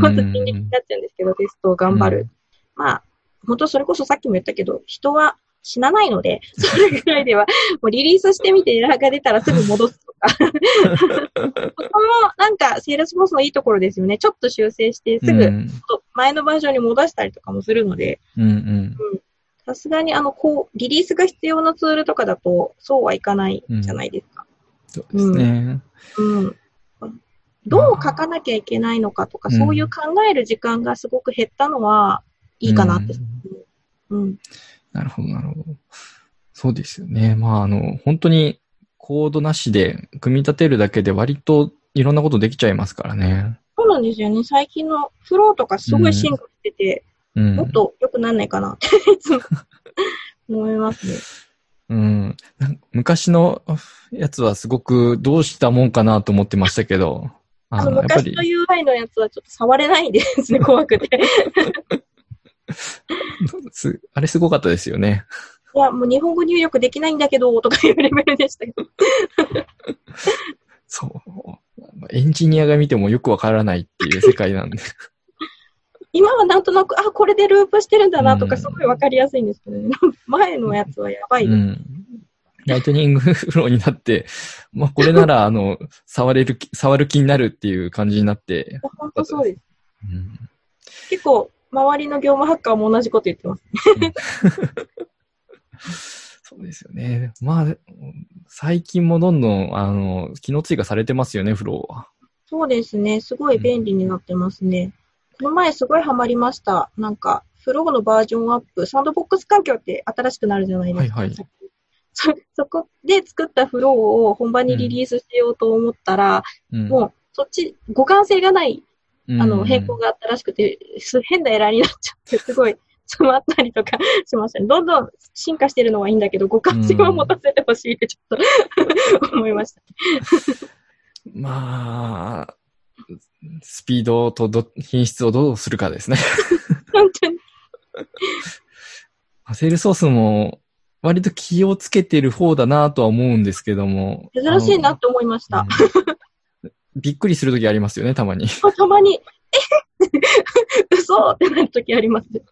本当になっちゃうんですけど、テストを頑張る。まあ、本当それこそさっきも言ったけど、人は死なないので、それぐらいでは、もうリリースしてみてエラーが出たらすぐ戻すとか。そこもなんか、セールスフォースのいいところですよね。ちょっと修正して、すぐうん前のバージョンに戻したりとかもするので、うんうん。さすがにあの、こう、リリースが必要なツールとかだと、そうはいかないじゃないですか。そうですね。うん。どう書かなきゃいけないのかとか、うんそういう考える時間がすごく減ったのは、いいかなって。うん。なるほど、なるほど。そうですよね。まあ、あの、本当にコードなしで組み立てるだけで割といろんなことできちゃいますからね。そうなんですよね。最近のフローとかすごい進化してて、うん。もっと良くなんないかなって、いつも思いますね。うん昔のやつはすごくどうしたもんかなと思ってましたけど、あの、昔のり、UI のやつはちょっと触れないんですね、怖くて。すあれすごかったですよね。いや、もう日本語入力できないんだけど、とかいうレベルでしたけど。そう。エンジニアが見てもよくわからないっていう世界なんで。今はなんとなく、あ、これでループしてるんだなとか、うんすごいわかりやすいんですけどね。前のやつはやばい。うん。ライトニングフローになって、まあこれなら、あの、触れる気、触る気になるっていう感じになって、本当そうです。うん結構、周りの業務ハッカーも同じこと言ってます。そうですよね。まあ、最近もどんどん、あの、機能追加されてますよね、フローは。そうですね。すごい便利になってますね。この前すごいハマりました。なんか、フローのバージョンアップ、サンドボックス環境って新しくなるじゃないですか。はいはいそ そこで作ったフローを本番にリリースしようと思ったら、うんもうそっち互換性がないうんあの変更があったらしくて、す変なエラーになっちゃって、すごい詰まったりとか しましたね。どんどん進化してるのはいいんだけど、互換性は持たせてほしいってちょっと 思いました。まあ、スピードとど品質をどうするかですね。本当に。セールソースも割と気をつけてる方だなとは思うんですけども。珍しいなって思いました。びっくりするときありますよね、たまに。たまに、え？嘘ってなるときあります。い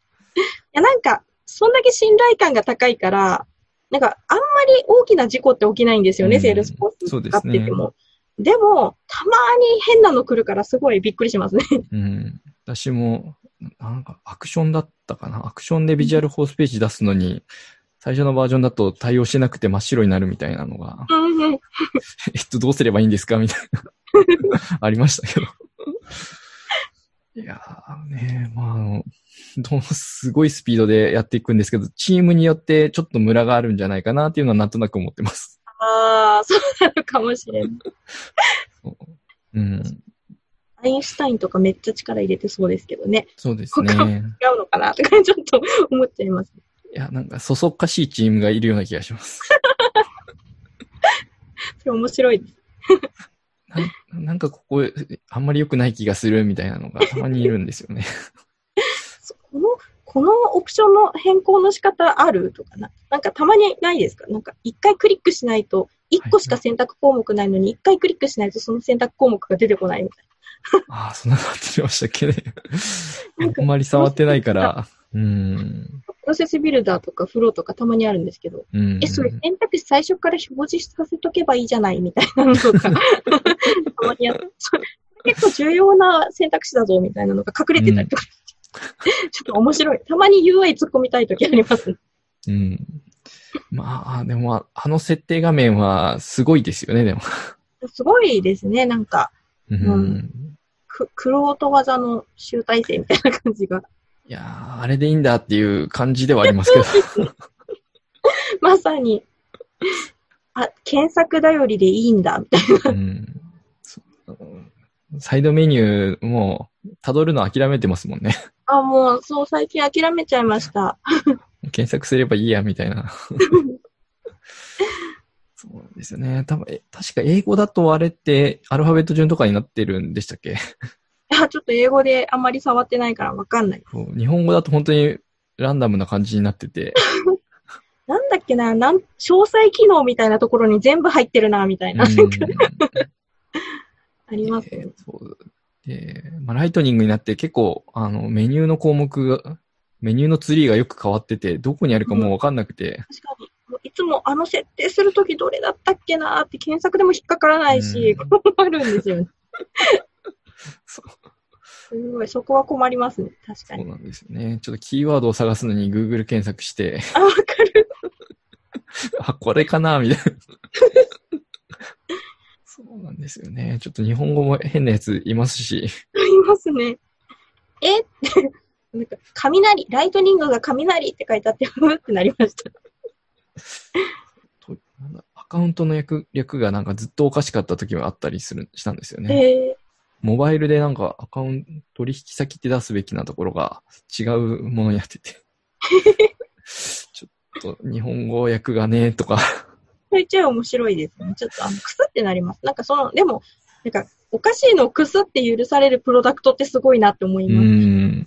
や、なんか、そんだけ信頼感が高いから、なんか、あんまり大きな事故って起きないんですよね、うんセールスフォース使ってても。そうですね。でも、たまに変なの来るからすごいびっくりしますね。うん。私も、なんかアクションだったかな。アクションでビジュアルフォースページ出すのに、最初のバージョンだと対応してなくて真っ白になるみたいなのが。えっと、どうすればいいんですか？みたいな。ありましたけど。いやーね、まああの、どうすごいスピードでやっていくんですけど、チームによってちょっとムラがあるんじゃないかなっていうのはなんとなく思ってます。ああ、そうなのかもしれない。うん。アインシュタインとかめっちゃ力入れてそうですけどね。そうですね。違うのかなとかちょっと思っちゃいます。いや、なんか、そそっかしいチームがいるような気がします。それ面白いです。なんなんかここ、あんまり良くない気がするみたいなのがたまにいるんですよね。この、このオプションの変更の仕方あるとかな？なんかたまにないですか？なんか一回クリックしないと、一個しか選択項目ないのに、一回クリックしないとその選択項目が出てこないみたい ああ、そんなのあってましたっけね。あんまり触ってないから。うん。な。プロセスビルダーとかフローとかたまにあるんですけど、うん。え、それ選択肢最初から表示させとけばいいじゃないみたいなのとか、たまに結構重要な選択肢だぞみたいなのが隠れてたりとか、ちょっと面白い。たまに UI 突っ込みたいときありますね。うん。まあ、でも、あの設定画面はすごいですよね、でも。すごいですね、なんか、うん。うんく、クロート技の集大成みたいな感じが。いやーあれでいいんだっていう感じではありますけど。まさに、あ、検索頼りでいいんだ、みたいな。うん。サイドメニューも、辿るの諦めてますもんね。あ、もう、そう、最近諦めちゃいました。検索すればいいや、みたいな。そうですよね。多分、え確か英語だとあれってアルファベット順とかになってるんでしたっけ？いや、ちょっと英語であんまり触ってないからわかんない。日本語だと本当にランダムな感じになってて。なんだっけな、なん、詳細機能みたいなところに全部入ってるな、みたいな。ありますねえー。そうで、まあ、ライトニングになって結構、あの、メニューの項目がメニューのツリーがよく変わってて、どこにあるかもうわかんなくて、確かに。いつもあの設定するときどれだったっけなーって検索でも引っかからないし、うん困るんですよね。そうすごい、そこは困りますね。確かに。そうなんですよね。ちょっとキーワードを探すのに Google 検索して、あ、わかる。あ、これかなみたいな。そうなんですよね。ちょっと日本語も変なやついますし。ありますね。え？って、なんか、雷、ライトニングが雷って書いてあって、ふーってなりました。アカウントの略略がなんかずっとおかしかった時もあったりする、したんですよね。えモバイルでなんかアカウント、取引先って出すべきなところが違うものになってて。ちょっと日本語訳がね、とか。ちょいちょい面白いですね。ちょっとあの、くすってなります。なんかその、でも、なんか、おかしいのをくすって許されるプロダクトってすごいなって思いうます。ん。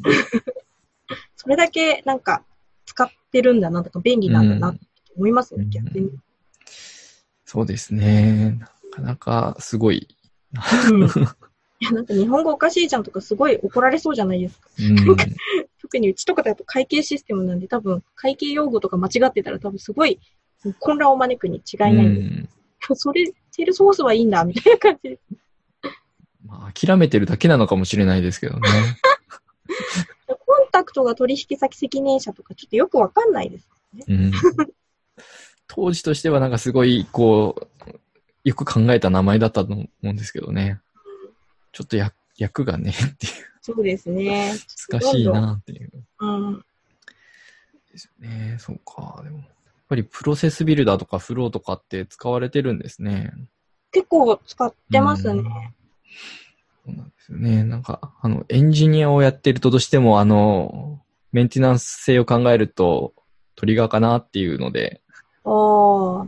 それだけ、なんか、使ってるんだなとか、便利なんだなって思いますね、うん逆に。そうですね。なかなかすごい。うんいや、なんか日本語おかしいじゃんとかすごい怒られそうじゃないですか。うん。特にうちとかだと会計システムなんで多分会計用語とか間違ってたら多分すごい混乱を招くに違いないんで、うんそれ、セールスフォースはいいんだ、みたいな感じで。まあ、諦めてるだけなのかもしれないですけどね。コンタクトが取引先責任者とかちょっとよくわかんないです。うん。当時としてはなんかすごい、こう、よく考えた名前だったと思うんですけどね。ちょっとや役がね、っていう、そうですね。難しいなっていう。うん。ですよね。そうか。でも、やっぱりプロセスビルダーとかフローとかって使われてるんですね。結構使ってますうんね。そうなんですよね。なんか、あの、エンジニアをやってるとどうしても、あの、メンテナンス性を考えると、トリガーかなっていうので、ああ。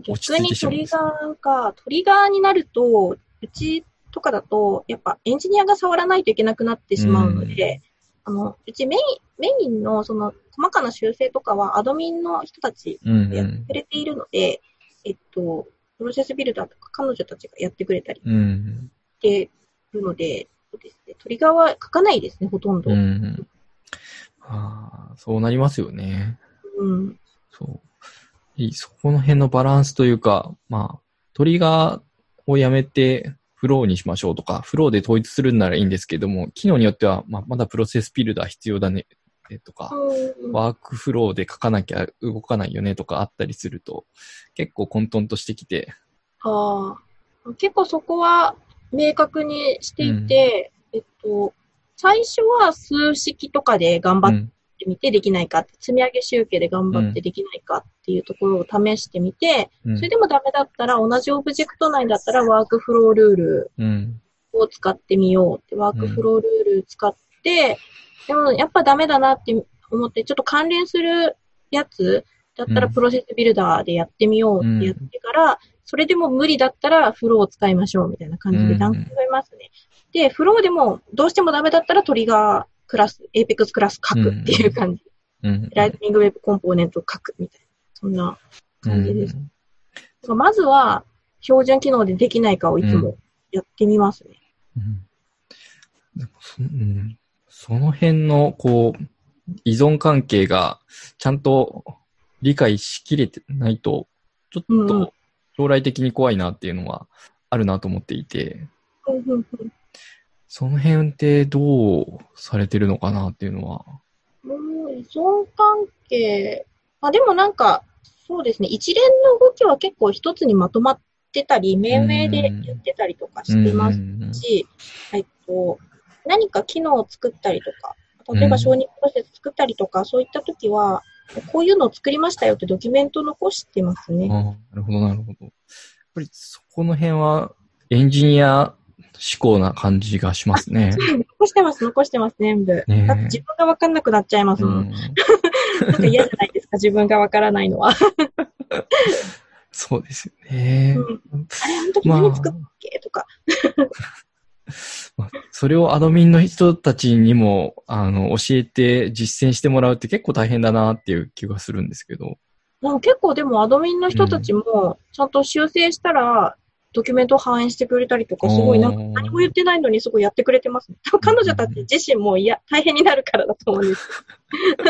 逆にトリガーが、トリガーになると、うちとかだと、やっぱエンジニアが触らないといけなくなってしまうので、あの、うちメイン、メインのその細かな修正とかはアドミンの人たちうん、がやってくれているので、えっと、プロセスビルダーとか彼女たちがやってくれたりうん。うん。してるので、そうですね、トリガーは書かないですね、ほとんど。ううん。ん。ああ、そうなりますよね。そう。そこの辺のバランスというか、まあ、トリガーをやめてフローにしましょうとか、フローで統一するんならいいんですけども、機能によっては、まあ、まだプロセスビルダー必要だね、えとか、うんワークフローで書かなきゃ動かないよねとかあったりすると、結構混沌としてきて、ああ。結構そこは明確にしていて、えっと、最初は数式とかで頑張っうん。てみてできないか積み上げ集計で頑張ってできないかっていうところを試してみて、うんそれでもダメだったら同じオブジェクト内だったらワークフロールールうん。を使ってみようって、ワークフロールール使って、でもやっぱダメだなって思って、ちょっと関連するやつだったらうんプロセスビルダーでやってみようってやってから、それでも無理だったらフローを使いましょうみたいな感じで、うん。段階がいますね。で、フローでもどうしてもダメだったらトリガークラス、エイペックスクラス書くっていう感じ。うん。ライトニングウェブコンポーネントを書くみたいな。そんな感じです。うんまずは標準機能でできないかをいつもやってみますね。うんそうんその辺の、こう、依存関係がちゃんと理解しきれてないと、ちょっと将来的に怖いなっていうのはあるなと思っていて、うんうんうんその辺ってどうされてるのかなっていうのは。うん依存関係。あ、でもなんか、そうですね。一連の動きは結構一つにまとまってたり、命名で言ってたりとかしてますうんし、えっと、何か機能を作ったりとか、例えうんば承認プロセス作ったりとか、そういったときは、こういうのを作りましたよってドキュメント残してますね。ああなるほど、なるほど。やっぱりそこの辺はエンジニア思考な感じがしますね。残してます、残してます、全部。ねえだって自分がわかんなくなっちゃいますもん。うん なんか嫌じゃないですか、自分がわからないのは。そうですよね。うんあれ、あの時何作ったっけ？とか。まあそれをアドミンの人たちにも、あの、教えて実践してもらうって結構大変だなっていう気がするんですけど。もう結構でもアドミンの人たちも、ちゃんと修正したら、ドキュメントを反映してくれたりとか、すごいなんか何も言ってないのにすごいやってくれてますね。多 分彼女たち自身もいや、大変になるからだと思うんです。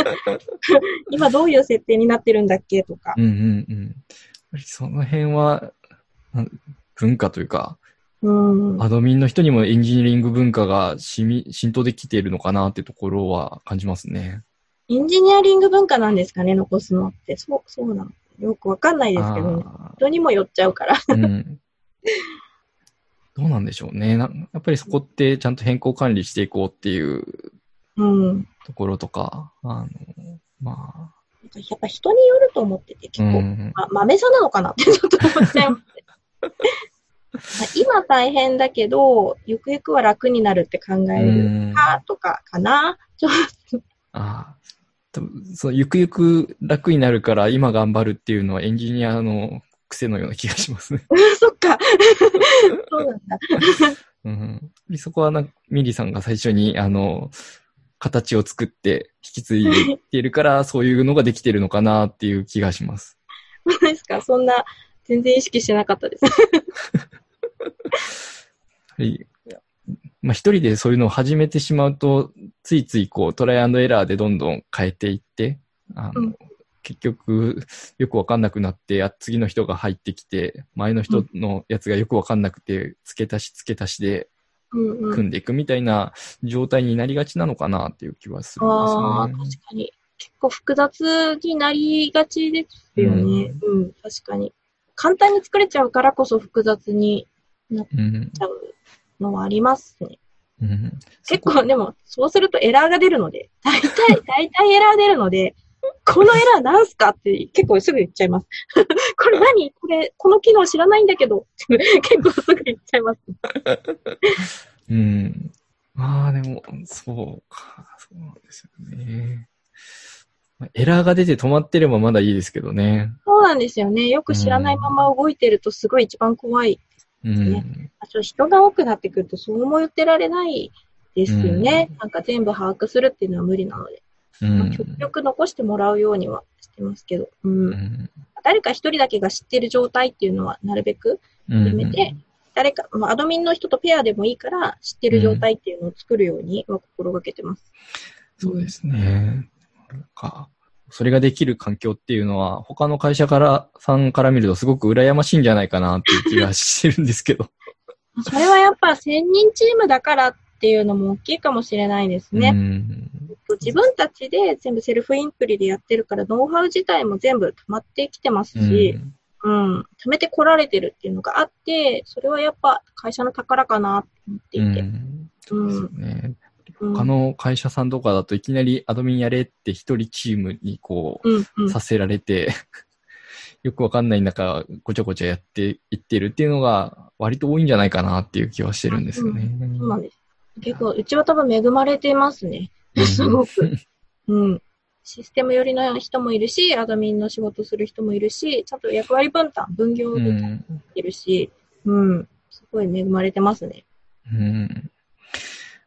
今どういう設定になってるんだっけとか。うんうんうん。やっぱりその辺は、文化というか、うん。アドミンの人にもエンジニアリング文化が浸透できているのかなってところは感じますね。エンジニアリング文化なんですかね、残すのって。そう、そうなの。よくわかんないですけど人にもよっちゃうから。ー うん。どうなんでしょうね。なやっぱりそこってちゃんと変更管理していこうっていううん。ところとか、あの、まなんかやっぱ人によると思ってて、あ、結構、うん、ま、豆さなのかなってちょっと思っちゃいます 今大変だけど、ゆくゆくは楽になるって考えるかとかかな。ちょっああ。そう、ゆくゆく楽になるから今頑張るっていうのはエンジニアの癖のような気がしますね。と そっか。そうなんだ。うん。そこはな、ミリさんが最初に、あの、形を作って引き継いでいっているから、そういうのができてるのかなっていう気がします。そうですか。そんな、全然意識してなかったです。はいまあ、一人でそういうのを始めてしまうと、ついついこう、トライアンドエラーでどんどん変えていって、あの、うん結局、よくわかんなくなって、あ次の人が入ってきて、前の人のやつがよくわかんなくて、付け足し付け足しでうんうん。組んでいくみたいな状態になりがちなのかなっていう気はするすよね。確かに。結構複雑になりがちですよね。うん、確かに。簡単に作れちゃうからこそ複雑になっうん。ちゃうのはありますね。うん。結構、でも、そうするとエラーが出るので、大体、大体エラー出るので、このエラーなんすか？って結構すぐ言っちゃいます。これ何？これ、この機能知らないんだけど、結構すぐ言っちゃいます。うん。まあでも、そうか。そうなんですよね。まあエラーが出て止まってればまだいいですけどね。そうなんですよね。よく知らないまま動いてるとすごい一番怖い。うん。あちょ人が多くなってくるとそうも言ってられないですよね。なんか全部把握するっていうのは無理なので。うん。まあ極力残してもらうようにはしてますけど。うんうん。誰か一人だけが知ってる状態っていうのはなるべくうんやめて、誰か、まあ、アドミンの人とペアでもいいから、知ってる状態っていうのを作るようには心がけてます。そうですね。なんか、それができる環境っていうのは、他の会社から、さんから見るとすごく羨ましいんじゃないかなっていう気がしてるんですけど。それはやっぱ1000人チームだからっていうのも大きいかもしれないですうね。ん。自分たちで全部セルフインプリでやってるから、ノウハウ自体も全部溜まってきてますし、うん、溜めてこられてるっていうのがあって、それはやっぱ会社の宝かなって思ってうん。いて。うん。そうですよね。うん他の会社さんとかだといきなりアドミンやれって一人チームにこうん、うう、ん。させられて、よくわかんない中、ごちゃごちゃやっていってるっていうのが割と多いんじゃないかなっていう気はしてるんですよね。そうなんです。結構、うちは多分恵まれてますね。すごく。うん。システム寄りの人もいるし、アドミンの仕事する人もいるし、ちゃんと役割分担、分業うでん。いるし、うん、すごい恵まれてますね。うん。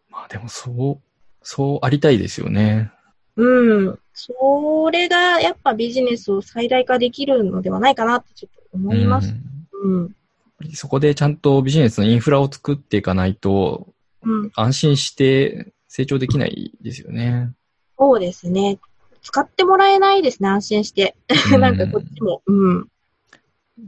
まあでもそう、そうありたいですよね。うん。それがやっぱビジネスを最大化できるのではないかなってちょっと思います。うんうん。そこでちゃんとビジネスのインフラを作っていかないと、うん。安心して成長できないですよね。そうですね。使ってもらえないですね、安心して。なんかこっちも。うん。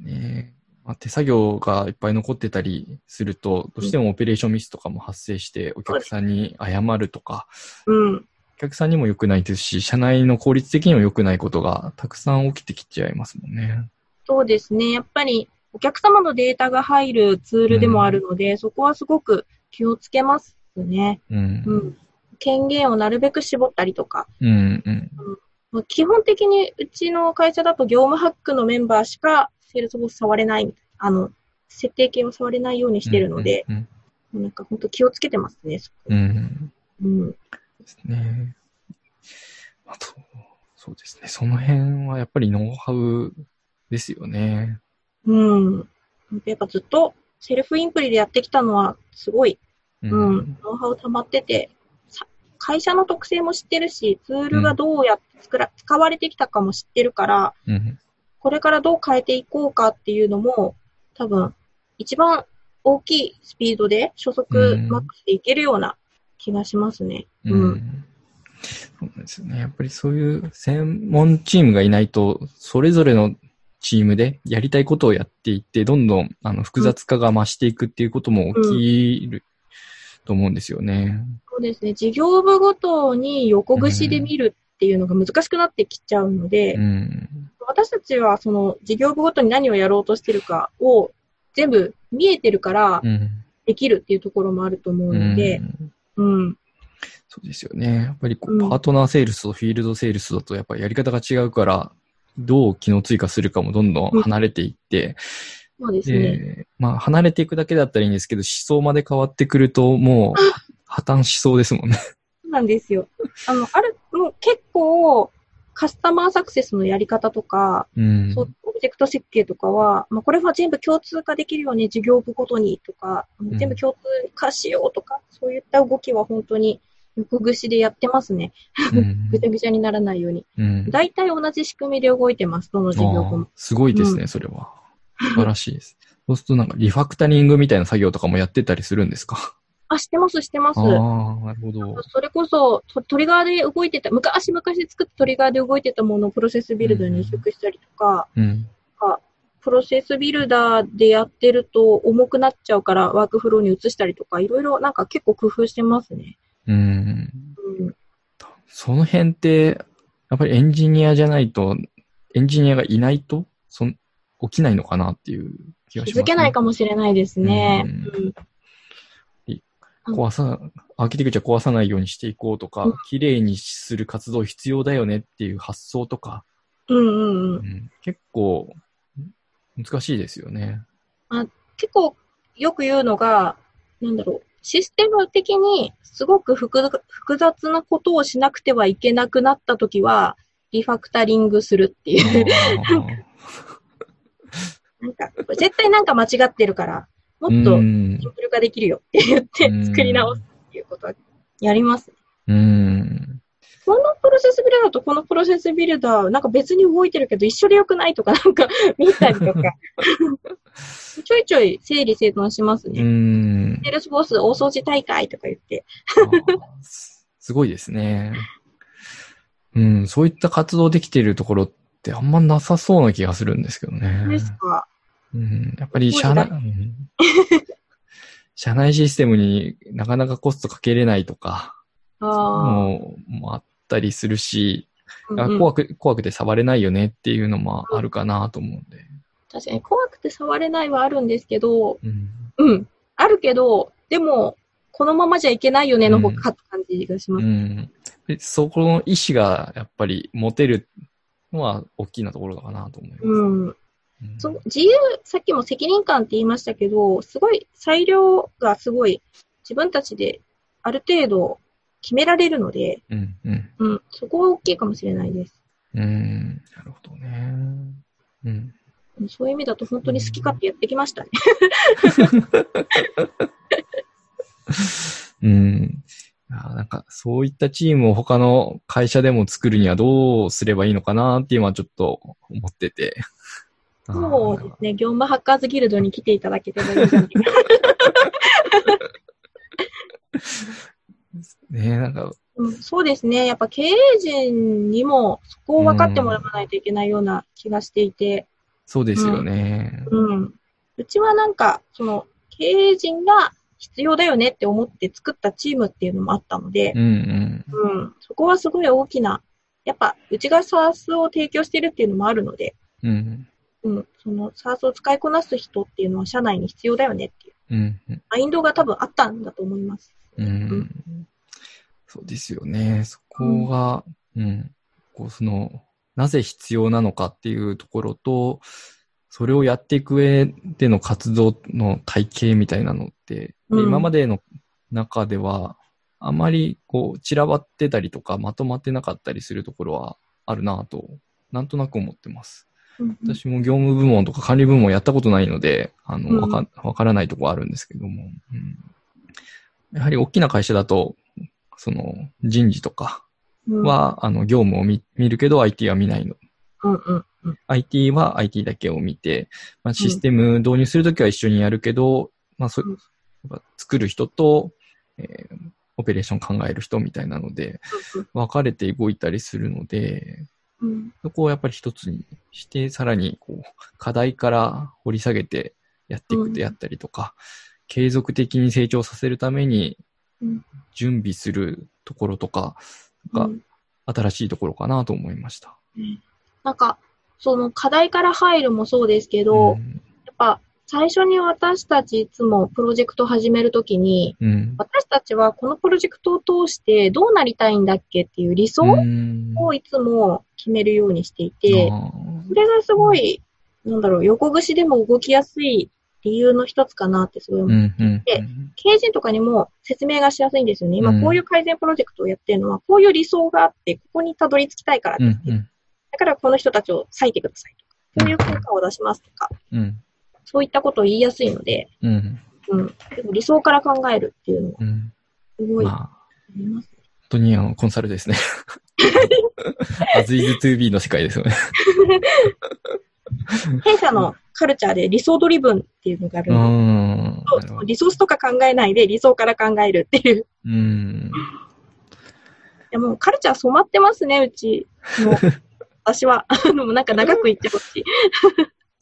ねまあ、手作業がいっぱい残ってたりすると、どうしてもオペレーションミスとかも発生して、お客さんに謝るとか、うん。お客さんにも良くないですし、社内の効率的にも良くないことがたくさん起きてきちゃいますもんね。そうですね。やっぱりお客様のデータが入るツールでもあるので、そこはすごく気をつけますね。うん。うん。権限をなるべく絞ったりとか。うん。うん。まあ基本的にうちの会社だと業務ハックのメンバーしかセールスフォース触れない。あの、設定系を触れないようにしてるので、うん。なんか本当気をつけてますね。そこうん。うんうん。ですね。あと、そうですね。その辺はやっぱりノウハウですよね。うん。やっぱずっとセルフインプリでやってきたのはすごい、ううん、ノウハウ溜まってて、さ会社の特性も知ってるし、ツールがどうやって作ら、使われてきたかも知ってるから、うん。これからどう変えていこうかっていうのも、多分、一番大きいスピードで初速マックスでいけるような気がしますね。うん。うんそうですよね。やっぱりそういう専門チームがいないと、それぞれのチームでやりたいことをやっていって、どんどんあの複雑化が増していくっていうことも起きる、と思うんですよね。そうですね。事業部ごとに横串で見るっていうのが難しくなってきちゃうので、うん、私たちはその事業部ごとに何をやろうとしてるかを全部見えてるからできるっていうところもあると思うので、うん、うんそうですよね。やっぱりこう、パートナーセールスとフィールドセールスだとやっぱりやり方が違うから、どう機能追加するかもどんどん離れていって、そうですね。まあ、離れていくだけだったらいいんですけど、思想まで変わってくると、もう、破綻しそうですもんね。そうなんですよ。あの、ある、もう結構、カスタマーサクセスのやり方とか、うん、そうオブジェクト設計とかは、まあ、これは全部共通化できるように事業部ごとにとか、うん、全部共通化しようとか、そういった動きは本当に横串でやってますね。ぐちゃぐちゃにならないように。大、体、同じ仕組みで動いてます、どの事業部も。すごいですね、それは。素晴らしいです。そうするとなんかリファクタリングみたいな作業とかもやってたりするんですか？あ、してます、してます。ああ、なるほど。それこそト、トリガーで動いてた、昔々作ったトリガーで動いてたものをプロセスビルダーに移植したりとか、うん、プロセスビルダーでやってると重くなっちゃうからワークフローに移したりとか、いろいろなんか結構工夫してますね。うん。うん、その辺って、やっぱりエンジニアじゃないと、エンジニアがいないと、そ起きないのかなっていう気がします、ね、気づけないかもしれないですね。うん。壊さ、アーキテクチャ壊さないようにしていこうとか、うん、綺麗にする活動必要だよねっていう発想とか、うんうんうん、うん、結構難しいですよね。あ結構よく言うのが、なんだろう、システム的にすごく複雑なことをしなくてはいけなくなったときは、リファクタリングするっていうなんか、絶対なんか間違ってるから、もっとシンプル化できるよって言って作り直すっていうことはやります。うん。このプロセスビルダーとこのプロセスビルダー、なんか別に動いてるけど一緒でよくないとかなんか 見たりとか ちょいちょい整理整頓しますね。うん。セールスフォース大掃除大会とか言って。すごいですね。うん、そういった活動できているところってあんまなさそうな気がするんですけどね。ですか。うん、やっぱり社内、うん、社内システムになかなかコストかけれないとか、ももあったりするし、うんうん、怖く、怖くて触れないよねっていうのもあるかなと思うんで。確かに怖くて触れないはあるんですけど、うん、うん、あるけど、でも、このままじゃいけないよねの方が勝つ感じがします。うん、うん、そこの意志がやっぱり持てるのは大きなところかなと思います。うんそ自由、さっきも責任感って言いましたけど、すごい裁量がすごい自分たちである程度決められるので、うんうんうん、そこは大きいかもしれないです。うん、なるほどね。うん、そういう意味だと本当に好き勝手やってきましたね。うん。なんか、そういったチームを他の会社でも作るにはどうすればいいのかなっていうのはちょっと思ってて。そうですね。業務ハッカーズギルドに来ていただければいいんじゃないか。ねなんか、うん、そうですね。やっぱ経営陣にもそこを分かってもらわないといけないような気がしていて。そうですよね、うん。うん。うちはなんか、その、経営陣が必要だよねって思って作ったチームっていうのもあったので、うん、うんうん、そこはすごい大きな、やっぱ、うちが SARS を提供してるっていうのもあるので、うん、うん、その SARS を使いこなす人っていうのは社内に必要だよねっていう、うんうん、マインドが多分あったんだと思います。うん、うん、そうですよね。そこが、うん、うん、こうその、なぜ必要なのかっていうところと、それをやっていく上での活動の体系みたいなのって、うん、今までの中では、あまりこう散らばってたりとかまとまってなかったりするところはあるなと、なんとなく思ってます。私も業務部門とか管理部門やったことないので、あの、わか、わからないところあるんですけども、うん、やはり大きな会社だと、その、人事とかは、うん、あの、業務を見見るけど IT は見ないの。うんうん。うん。IT は IT だけを見て、まあ、システム導入するときは一緒にやるけど、まあ、そ作る人と、えーオペレーション考える人みたいなので、分かれて動いたりするので、うん。そこをやっぱり一つにして、さらにこう課題から掘り下げてやっていくうん。とやったりとか、継続的に成長させるためにうん。準備するところとかがうん。新しいところかなと思いました。なんか、その課題から入るもそうですけど、うん。やっぱ最初に私たちいつもプロジェクト始めるときに、うん。私たちはこのプロジェクトを通してどうなりたいんだっけっていう理想うんをいつも決めるようにしていて、あそれがすごい、なんだろう、横串でも動きやすい理由の一つかなってすごいー思う。うんうんで経営陣とかにも説明がしやすいんですよね。今こういう改善プロジェクトをやってるのは、こういう理想があって、ここにたどり着きたいからうんです、うんだからこの人たちを割いてくださいとか、こういう効果を出しますとか、うんそういったことを言いやすいので、うんうん。でも理想から考えるっていうのは、うんすごい、まあありますね。本当にあのコンサルですね。as is to be の世界ですよね。弊社のカルチャーで理想ドリブンっていうのがあうるのリソースとか考えないで理想から考えるっていう。いうん。やもうカルチャー染まってますね、うち。もう私は。でもなんか長く言ってほしい。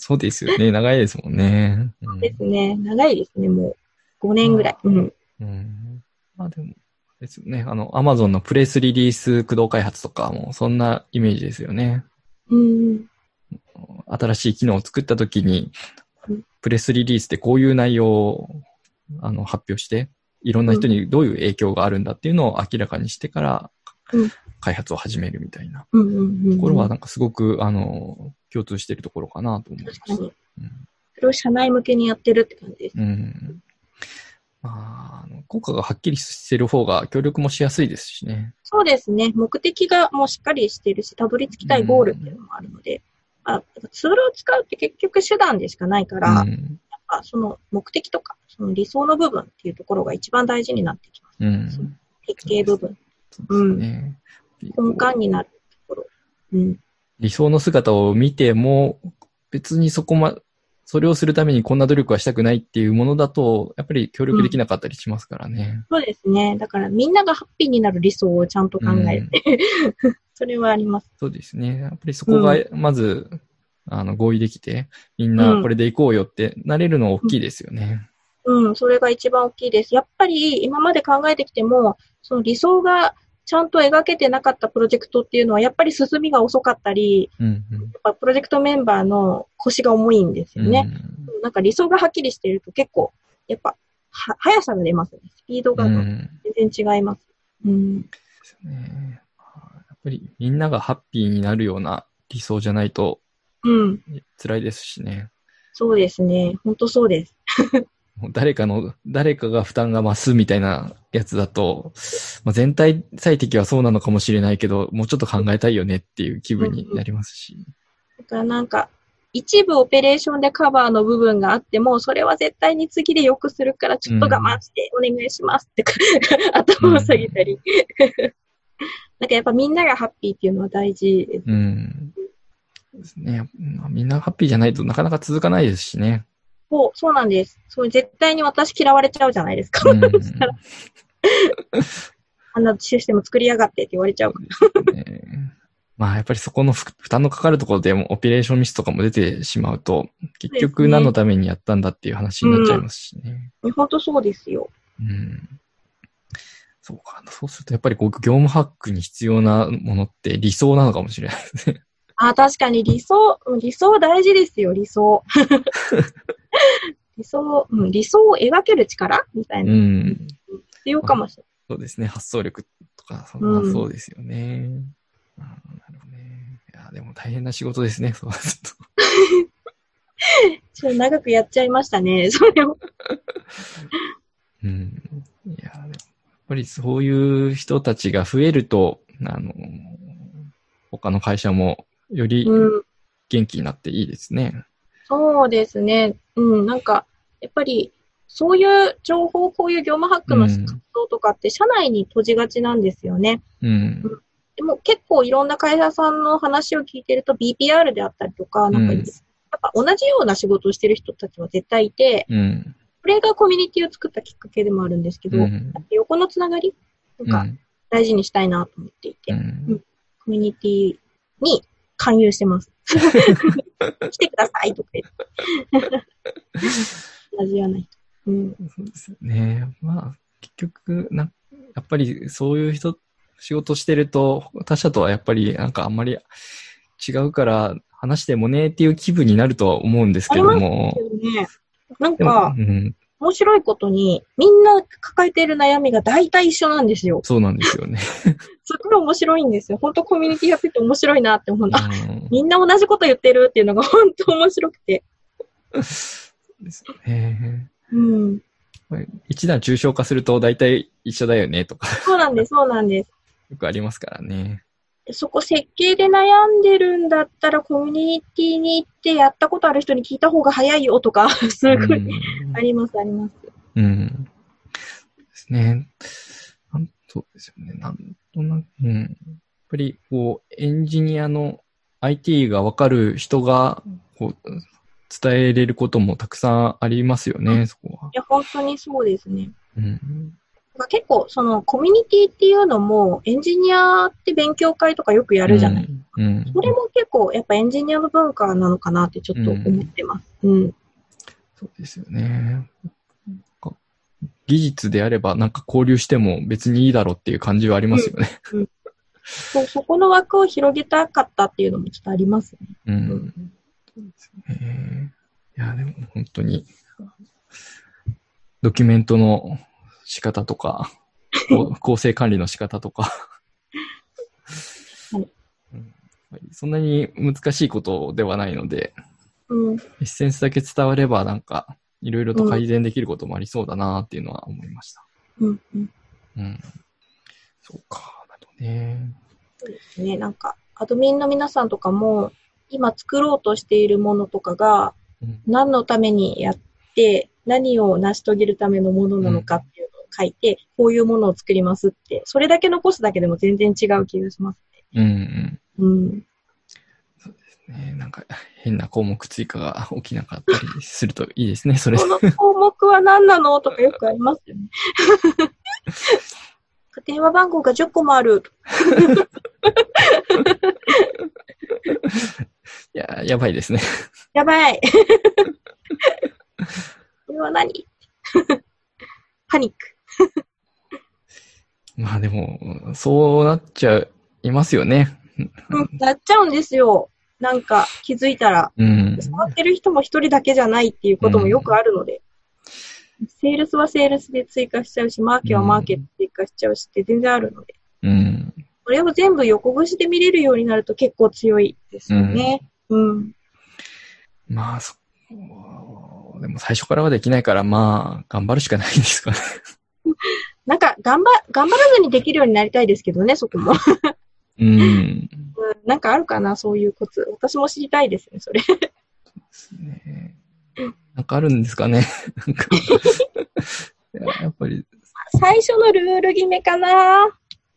そうですよね。長いですもんね。うんですね。長いですね、もう。5年ぐらい。うん。うん。まあでも、ですよね。あの、アマゾンのプレスリリース駆動開発とかも、そんなイメージですよね。うん。新しい機能を作った時にうん、プレスリリースでこういう内容をあの発表して、いろんな人にどういう影響があるんだっていうのを明らかにしてからうん、開発を始めるみたいなうんうんうん。ところは、なんかすごく、あの、共通しているところかなと思いま。うんそれを社内向けにやってるって感じです。うん。まあ、効果がはっきりしてる方が協力もしやすいですしね。そうですね。目的がもうしっかりしてるし、たどり着きたいゴールっていうのもあるので、あツールを使うって結局手段でしかないから、うん。あその目的とか、その理想の部分っていうところが一番大事になってきます。うん。設計部分、そうですね。根幹になるところ。うん。理想の姿を見ても、別にそこま、それをするためにこんな努力はしたくないっていうものだと、やっぱり協力できなかったりしますからね。そうですね。だからみんながハッピーになる理想をちゃんと考えて、それはあります。そうですね。やっぱりそこが、まず、あの、合意できて、みんなこれで行こうよってなれるのは大きいですよね。うん、それが一番大きいです。やっぱり今まで考えてきても、その理想がちゃんと描けてなかったプロジェクトっていうのは、やっぱり進みが遅かったり、うん、うん。やっぱプロジェクトメンバーの腰が重いんですよね。なんか理想がはっきりしていると結構、やっぱ、は、速さが出ますね。スピードがうん。うん全然違います。うん。ですよね。やっぱりみんながハッピーになるような理想じゃないとうん。辛いですしね。そうですね。本当そうです。誰かの、誰かが負担が増すみたいなやつだと、まあ、全体最適はそうなのかもしれないけど、もうちょっと考えたいよねっていう気分になりますし。だからなんか、一部オペレーションでカバーの部分があっても、それは絶対に次で良くするから、ちょっと我慢してお願いしますって、頭を下げたり。なんかやっぱみんながハッピーっていうのは大事です。うん。ですね。まあみんなハッピーじゃないとなかなか続かないですしね。そう、そうなんです。そう絶対に私嫌われちゃうじゃないですか。あんなシステム作りやがってって言われちゃうから。ねまあやっぱりそこの負負担のかかるところでもオペレーションミスとかも出てしまうと、結局何のためにやったんだっていう話になっちゃいますしね。本当そうですよ。うん。そうか。そうするとやっぱりこう業務ハックに必要なものって理想なのかもしれないですね。あ、確かに理想、うん理想大事ですよ、理想。理想、うん、理想を描ける力みたいうな。ん。必要かもしれそうですね。発想力とか、そ,、うんそうですよね。なるほどね。いや、でも大変な仕事ですね。そうすると。ない。ちょっと長くやっちゃいましたね、それを。うん。いや、でもやっぱりそういう人たちが増えると、あの、他の会社もよりうん、元気になっていいですね。そうですね。うん、なんか、やっぱり、そういう情報、こういう業務ハックの活動とかって、社内に閉じがちなんですよね。うん。でも結構いろんな会社さんの話を聞いてると BPR であったりとか、なんか、うんやっぱ同じような仕事をしてる人たちは絶対いて、うん。これがコミュニティを作ったきっかけでもあるんですけど、うん横のつながりなんか大事にしたいなと思っていて、うんコミュニティに勧誘してます。来てくださいとか言って。同じような人。うん。そうですよね。まあ、結局、な、やっぱりそういう人、仕事してると、他者とはやっぱりなんかあんまり違うから話してもねっていう気分になるとは思うんですけども。ね、なんか、うん、面白いことに、みんな抱えている悩みが大体一緒なんですよ。そうなんですよね。そこが面白いんですよ。本当コミュニティやってて面白いなって思う。あ、うん みんな同じこと言ってるっていうのが 本当面白くて。ですよね。うん。一段抽象化すると大体一緒だよねとかそうなんです、そうなんです。よくありますからね。でそこ設計で悩んでるんだったらコミュニティに行ってやったことある人に聞いた方が早いよとか、すごい、うんあります、あります。うん。ですね。なんそうですよね。なんとなく、うん。やっぱり、こう、エンジニアの IT がわかる人が、こう、伝えれることもたくさんありますよね、そこは。いや、本当にそうですね。うん。結構、そのコミュニティっていうのも、エンジニアって勉強会とかよくやるじゃない。うん。うん。それも結構、やっぱエンジニアの文化なのかなってちょっと思ってます。うん。そうですよね。技術であれば、なんか交流しても別にいいだろうっていう感じはありますよね。そうそこの枠を広げたかったっていうのもちょっとありますね。うん。そうですね。いや、でも本当に、ドキュメントの仕方とか、構成管理の仕方とか、はいうんそんなに難しいことではないので、うん。エッセンスだけ伝われば、なんか、いろいろと改善できることもありそうだなっていうのは思いました。うん。うん。うん。そうか、なるほどね。そうですね。なんか、アドミンの皆さんとかも、今作ろうとしているものとかが、うん何のためにやって、何を成し遂げるためのものなのかっていう書いて、こういうものを作りますって、それだけ残すだけでも全然違う気がしますうんうん。ね。うん。ね、なんか変な項目追加が起きなかったりするといいですね、それ。この項目は何なのとかよくありますよね。電話番号が10個もある。いや、やばいですね。やばい。これは何？パニック。まあでも、そうなっちゃいますよね。うん、なっちゃうんですよ。なんか気づいたら。うん。触ってる人も一人だけじゃないっていうこともよくあるので。セールスはセールスで追加しちゃうし、マーケはマーケで追加しちゃうしって全然あるので。うん。これを全部横串で見れるようになると結構強いですよね。うん。まあ、そでも最初からはできないから、まあ、頑張るしかないんですかね。なんか、頑張、頑張らずにできるようになりたいですけどね、そこも。うん。うん、なんかあるかな、そういうコツ。私も知りたいですね、それ。ですね。なんかあるんですかね。なんかいや やっぱり、最初のルール決めかな。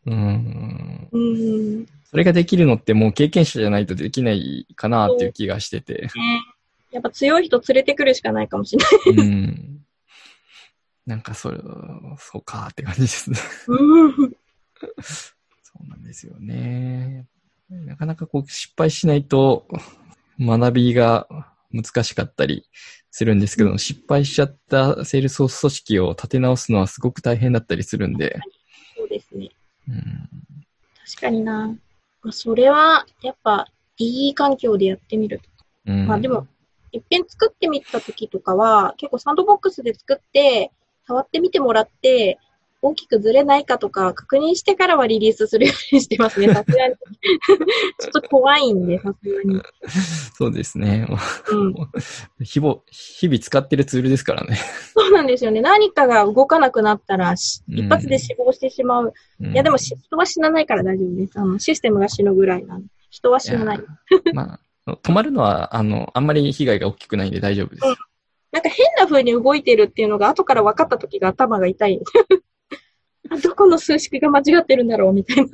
うん。うん。ねそれができるのってもう経験者じゃないとできないかなっていう気がしてて。やっぱ強い人連れてくるしかないかもしれない。うん。なんかそれ、そうかって感じですね。うん。そうなんですよね。なかなかこう失敗しないと学びが難しかったりするんですけど、失敗しちゃったセールス組織を立て直すのはすごく大変だったりするんで。そうですね。うん、確かにな。まあ、それは、やっぱ、いい環境でやってみる。うんまあでも、いっぺん作ってみた時とかは、結構サンドボックスで作って、触ってみてもらって、大きくずれないかとか確認してからはリリースするようにしてますね、さすがに。ちょっと怖いんで、さすがに。そうですね。うん。日々、日々使ってるツールですからね。そうなんですよね。何かが動かなくなったら、一発で死亡してしまう。うんいや、でもし人は死なないから大丈夫です。あの、システムが死ぬぐらいなんで。人は死なない。まあ、止まるのは、あの、あんまり被害が大きくないんで大丈夫です。うんなんか変な風に動いてるっていうのが後から分かった時が頭が痛い。あ どこの数式が間違ってるんだろうみたいな。で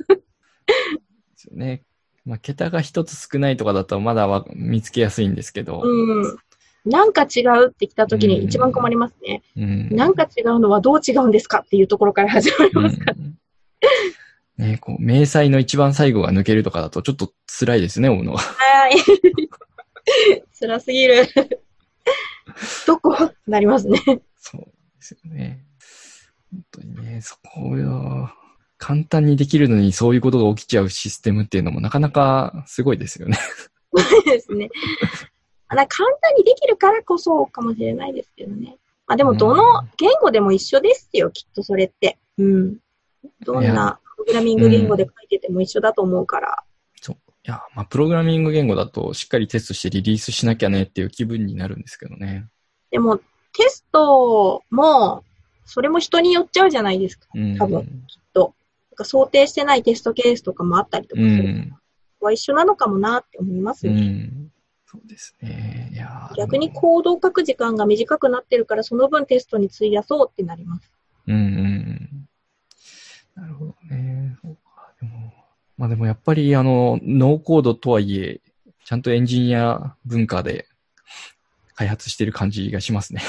すよね。まあ、桁が一つ少ないとかだとまだわ見つけやすいんですけど。うん。なんか違うって来た時に一番困りますね。うん。なんか違うのはどう違うんですかっていうところから始まりますから。うんねこう、明細の一番最後が抜けるとかだとちょっと辛いですね、思うのは。はい。辛すぎる。どこ？ってなりますね。そうですよね。本当にね、そこよ。簡単にできるのにそういうことが起きちゃうシステムっていうのもなかなかすごいですよね。ですね。まあな簡単にできるからこそかもしれないですけどね。まあでもどの言語でも一緒ですよ、きっとそれって。うん。どんなプログラミング言語で書いてても一緒だと思うから。いや、まあ、プログラミング言語だとしっかりテストしてリリースしなきゃねっていう気分になるんですけどね。でもテストも、それも人によっちゃうじゃないですか。うん。多分きっと。なんか想定してないテストケースとかもあったりとうかする。ん。ここは一緒なのかもなって思いますうね。ん。そうですね。いやー逆にコードを書く時間が短くなってるから、その分テストに費やそうってなります。うんうんうん。なるほどね。そうか。でも、まあでもやっぱりあの、ノーコードとはいえ、ちゃんとエンジニア文化で開発してる感じがしますね。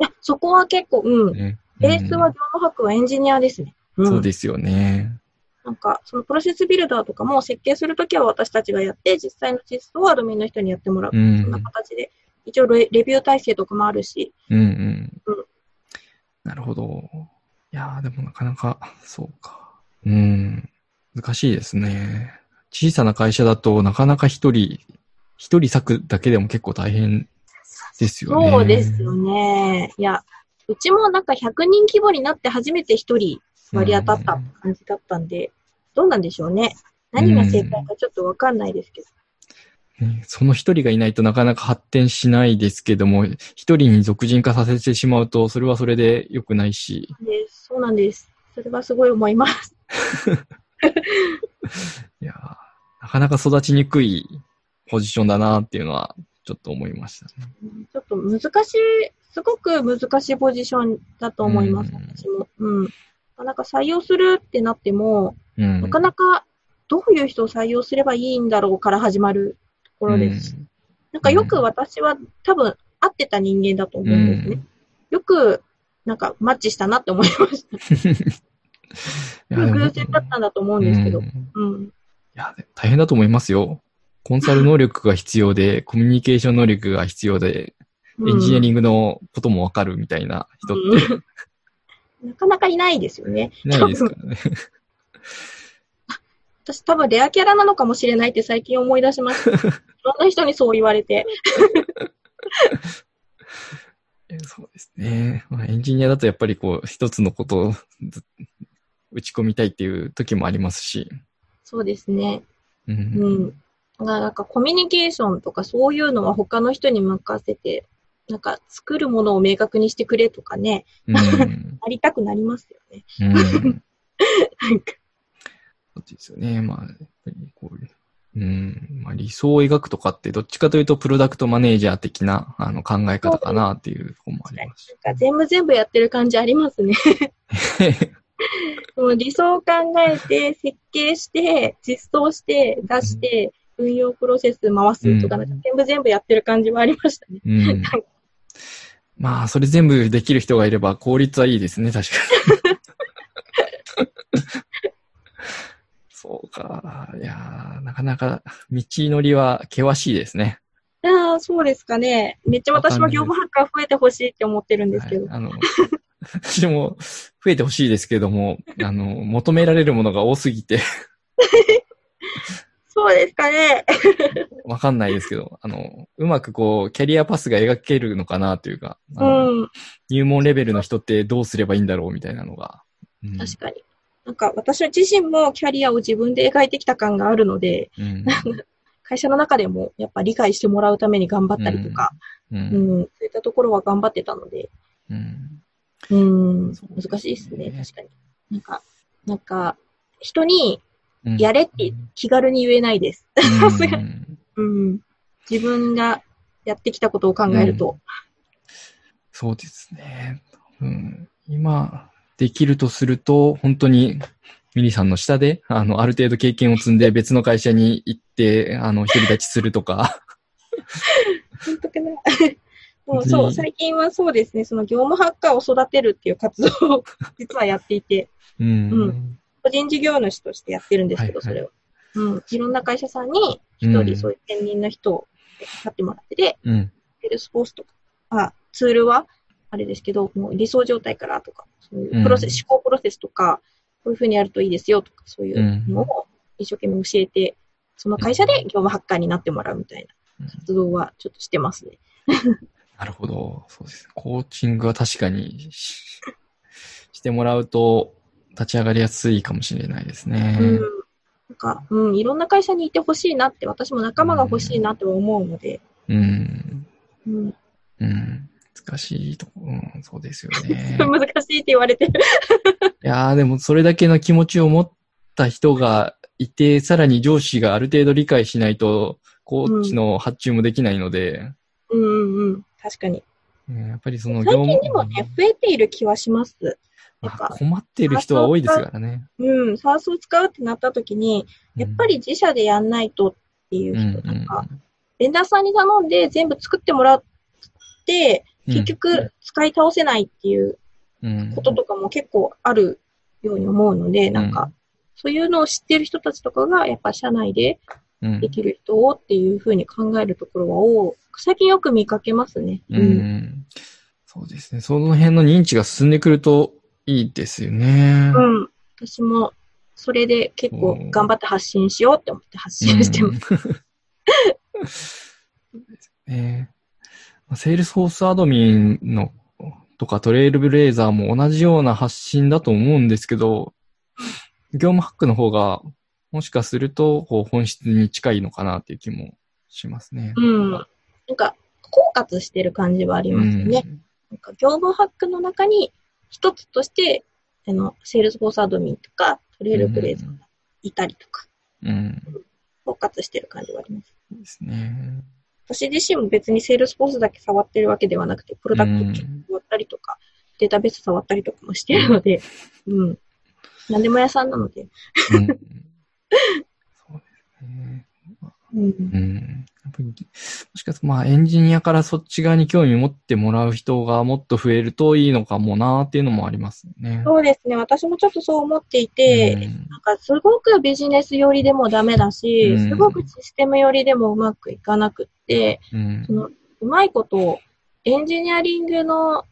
いやそこは結構、うん。ねベースは業務ハックはエンジニアですね。うんんそうですよね。なんか、そのプロセスビルダーとかも設計するときは私たちがやって、実際のテストはアドミンの人にやってもらう。うんそんな形で。一応レレビュー体制とかもあるし。うんうんうん。なるほど。いやーでもなかなか、そうか。うん。難しいですね。小さな会社だとなかなか一人、一人割くだけでも結構大変ですよね。そうですよね。いや、うちもなんか100人規模になって初めて一人割り当たった感じだったんで、どうなんでしょうね。何が正解かちょっとわかんないですけど。ねその一人がいないとなかなか発展しないですけども、一人に俗人化させてしまうと、それはそれで良くないし、でそうなんです。それはすごい思います。いやーなかなか育ちにくいポジションだなっていうのは、ちょっと思いましたね。ちょっと難しい、すごく難しいポジションだと思います、うん私も。うん。なかなか採用するってなっても、うん。なかなかどういう人を採用すればいいんだろうから始まるところです。なんかよく私は多分合ってた人間だと思ううんですね。ん。よく、なんかマッチしたなって思いました。偶然だったんだと思うんですけどう。んいうん。や、大変だと思いますよ。コンサル能力が必要で、コミュニケーション能力が必要で、エンジニアリンングのこともわかるみたいな人ってグ。なかなかいないですよね。いないですからね。私多分レアキャラなのかもしれないって最近思い出しました。いろんな人にそう言われて。えそうですね。まあ、エンジニアだとやっぱりこう、一つのことをず打ち込みたいっていう時もありますし。そうですね。う。うんなんかコミュニケーションとかそういうのは他の人に任せて、なんか作るものを明確にしてくれとかね、うん。ありたくなりますよね。うん。なんかそうですよね。まあ、やっぱりこういう、うん。まあ、理想を描くとかって、どっちかというと、プロダクトマネージャー的なあの考え方かなっていうところもありますし。なんか全部全部やってる感じありますね。もう理想を考えて、設計して、実装して、出して、運用プロセス回すとか、全部全部やってる感じはありましたね。うん。まあ、それ全部できる人がいれば効率はいいですね、確かに。そうか。いやーなかなか道のりは険しいですね。ああ、そうですかね。めっちゃ私も業務ハッカー増えてほしいって思ってるんですけど。はい、あの、私も増えてほしいですけども、あの、求められるものが多すぎて、そうですかね。わかんないですけど、あの、うまくこう、キャリアパスが描けるのかなというか、あうのん。入門レベルの人ってどうすればいいんだろうみたいなのが。うん確かに。なんか私自身もキャリアを自分で描いてきた感があるので、うん会社の中でもやっぱ理解してもらうために頑張ったりとか、ううんん、そういったところは頑張ってたので、うんうん、難しいですね、確かに。なんか、なんか、人にうんやれって気軽に言えないです。うんさすがにうん。自分がやってきたことを考えると。そうですね。うん、今、できるとすると、本当にミリさんの下で、あの、ある程度経験を積んで別の会社に行って、あの、独り立ちするとか。本当かな。もうそう、最近はそうですね、その業務ハッカーを育てるっていう活動を実はやっていて、うん。うん個人事業主としてやってるんですけど、はいはいそれを。うん。いろんな会社さんに一うん人そういう専任の人を使ってもらってて、うん。スフォースとか、あ、ツールは、あれですけど、もう理想状態からとか、そういうプロセス、うん思考プロセスとか、こういうふうにやるといいですよとか、そういうのを一生懸命教えて、その会社で業務ハッカーになってもらうみたいな活動はちょっとしてますね。なるほど。そうです。コーチングは確かにし してもらうと立ち上がりやすいかもしれないですね。うん。なんか、うん、いろんな会社にいてほしいなって、私も仲間が欲しいなって思うので、うん。うん。うん。難しいとこ、うん、そうですよね。難しいって言われてる。いやーでもそれだけの気持ちを持った人がいて、さらに上司がある程度理解しないと、コーチの発注もできないので、うんうんうん。確かに。うんやっぱりその最業務近でもね、増えている気はします。やっあぱ、困っている人は多いですからね。うん、サースを使うってなった時に、やっぱり自社でやんないとっていううん、人とか、ベンダーさんに頼んで全部作ってもらって、うん。結局使い倒せないっていううん、こととかも結構あるように思うので、なんか、そういうのを知ってる人たちとかが、やっぱ社内でうんできる人をっていうふうに考えるところは多く、最近よく見かけますね。うん。そうですね。その辺の認知が進んでくるといいですよね。うん。私も、それで結構頑張って発信しようって思って発信してます。ねセールスフォースアドミンのとかトレイルブレイザーも同じような発信だと思うんですけど、業務ハックの方がもしかするとこう本質に近いのかなっていう気もしますね。うん。なんか、包括してる感じはありますよね。なんか業務ハックの中に一つとして、あの、セールスフォースアドミンとか、トレイルブレイザーがいたりとか、うん。包括してる感じはあります。そうですね。私自身も別にセールスフォースだけ触ってるわけではなくて、プロダクトうん触ったりとか、データベース触ったりとかもしてるので、うん。何でも屋さんなので、うん。そうですね。うん。うん。やっぱり、もしかすると、まあ、エンジニアからそっち側に興味持ってもらう人がもっと増えるといいのかもなっていうのもありますよね。そうですね。私もちょっとそう思っていて、うんなんかすごくビジネス寄りでもダメだし、うんすごくシステム寄りでもうまくいかなくって、うんそのうまいことエンジニアリングの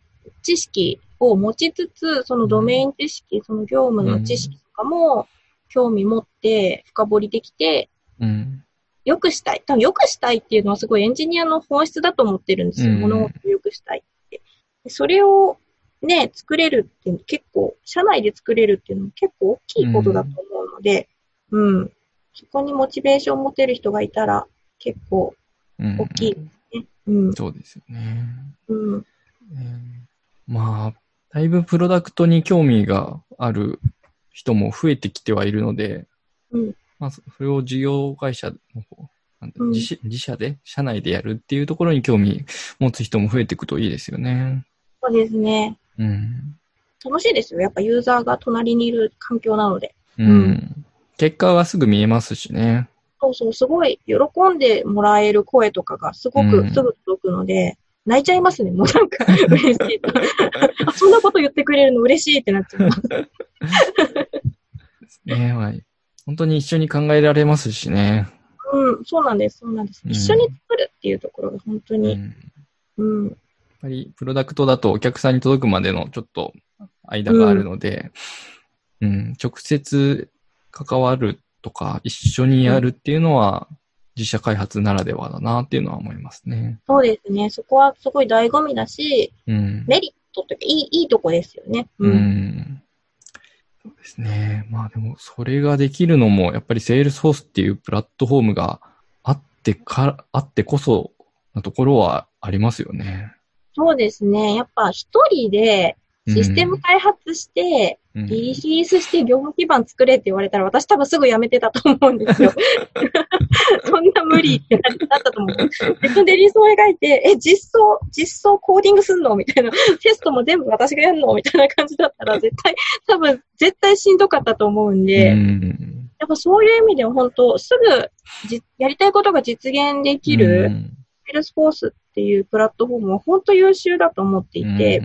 知識を持ちつつ、そのドメイン知識、その業務の知識とかも興味持って深掘りできて、うん。良くしたい。多分良くしたいっていうのはすごいエンジニアの本質だと思ってるんですよ。うん物事を良くしたいって。でそれをね、作れるって結構、社内で作れるっていうのも結構大きいことだと思うので、うん。そこにモチベーションを持てる人がいたら結構うん大きいね。うん。そうですよね。うん。ねまあ、だいぶプロダクトに興味がある人も増えてきてはいるので、うんまあ、そそれを事業会社の方、うん自社自社で、社内でやるっていうところに興味 持つ人も増えていくといいですよね。そうですね。うん。楽しいですよ。やっぱユーザーが隣にいる環境なので。うん。うん結果がすぐ見えますしね。そうそう、すごい喜んでもらえる声とかがすごうんくすぐ届くので、泣いちゃいますね。もうなんか嬉しい。あそんなこと言ってくれるの嬉しいってなっちゃいます。ねはい。本当に一緒に考えられますしね。うん、そうなんです、そうなんです。うん一緒に作るっていうところが本当に、うん。やっうん、ぱり、プロダクトだとお客さんに届くまでのちょっと間があるので、うん、直接関わるとか、一緒にやるっていうのは、自社開発ならではだなっていうのは思いますね。そうですね。そこはすごい醍醐味だし、うん。メリットというか、いい、いいとこですよね。う。ん。そうですね。まあでも、それができるのも、やっぱりセールスフォースっていうプラットフォームがあってか、あってこそなところはありますよね。そうですね。やっぱ一人でシステム開発して、うん。リリースして業務基盤作れって言われたら、私多分すぐ辞めてたと思うんですよ。そんな無理ってなったと思う。自分で理想を描いて、え、実装、実装コーディングすんのみたいな。テストも全部私がやるのみたいな感じだったら、絶対、多分、絶対しんどかったと思うんで、うん。やっぱそういう意味では本当、すぐじやりたいことが実現できる、うん。セールスフォースっていうプラットフォームは本当優秀だと思っていて、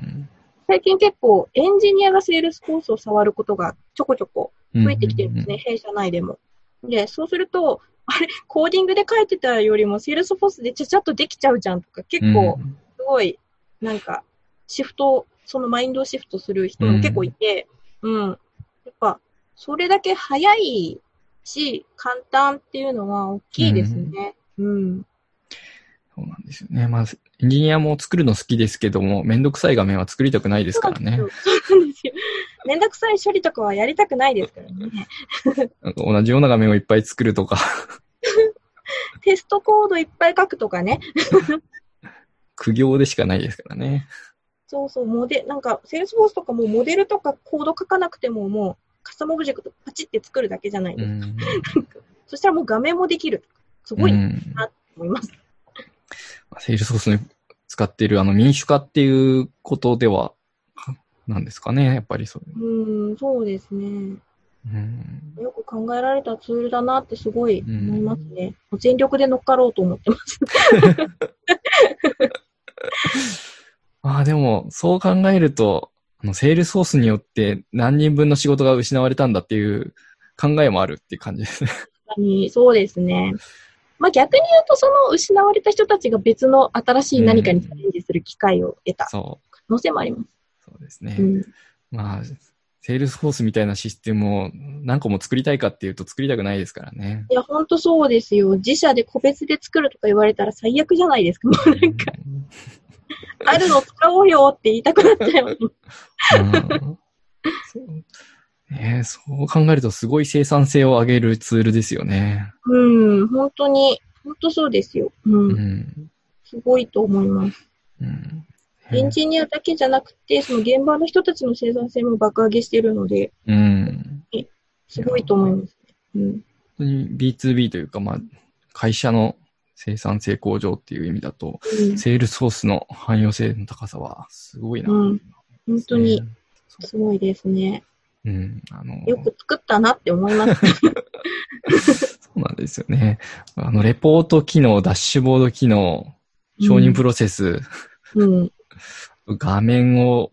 最近結構エンジニアがセールスフォースを触ることがちょこちょこ増えてきてるんですね、弊社内でも。で、そうすると、あれ、コーディングで書いてたよりもセールスフォースでちゃちゃっとできちゃうじゃんとか、結構うんすごい、なんか、シフト、そのマインドをシフトする人も結構いて、うん。やっぱ、それだけ早いし、簡単っていうのは大きいですね。うん。そうなんですよね。まあ、エンジニアも作るの好きですけども、めんどくさい画面は作りたくないですからねそう。そうなんですよ。めんどくさい処理とかはやりたくないですからね。なんか同じような画面をいっぱい作るとか、テストコードいっぱい書くとかね。苦行でしかないですからね。そうそう、モデ、なんか、セールスフォースとかもモデルとかコード書かなくてももう、カスタムオブジェクトパチって作るだけじゃないですか。うん。そしたらもう画面もできる。すごいなとうん思います。セールスフォースに使っているあの民主化っていうことでは、かなんですかね、やっぱりそう。うん、そうですね。うん、よく考えられたツールだなってすごい思いますね。もう全力で乗っかろうと思ってます。ああ、でも、そう考えると、あの、セールスフォースによって何人分の仕事が失われたんだっていう考えもあるっていう感じですね。確かにそうですね。まあ逆に言うと、その失われた人たちが別の新しい何かにチャレンジする機会を得たそう。可能性もあります。そうですね。うん。まあ、セールスフォースみたいなシステムを何個も作りたいかっていうと作りたくないですからね。いや、ほんとそうですよ。自社で個別で作るとか言われたら最悪じゃないですか。もうなんか、あるの使おうよって言いたくなっちゃいます。えそう考えるとすごい生産性を上げるツールですよね。うん、本当に、本当そうですよ。うん。うん。すごいと思います。うん。エンジニアだけじゃなくて、その現場の人たちの生産性も爆上げしてるので、うん。すごいと思いますね。うん。本当に B2B というか、まあ、会社の生産性向上っていう意味だと、うんセールスフォースの汎用性の高さはすごいな。うん本当にね。すごいですね。うん。あの、よく作ったなって思います。そうなんですよね。あの、レポート機能、ダッシュボード機能、承認プロセス、うん。画面を、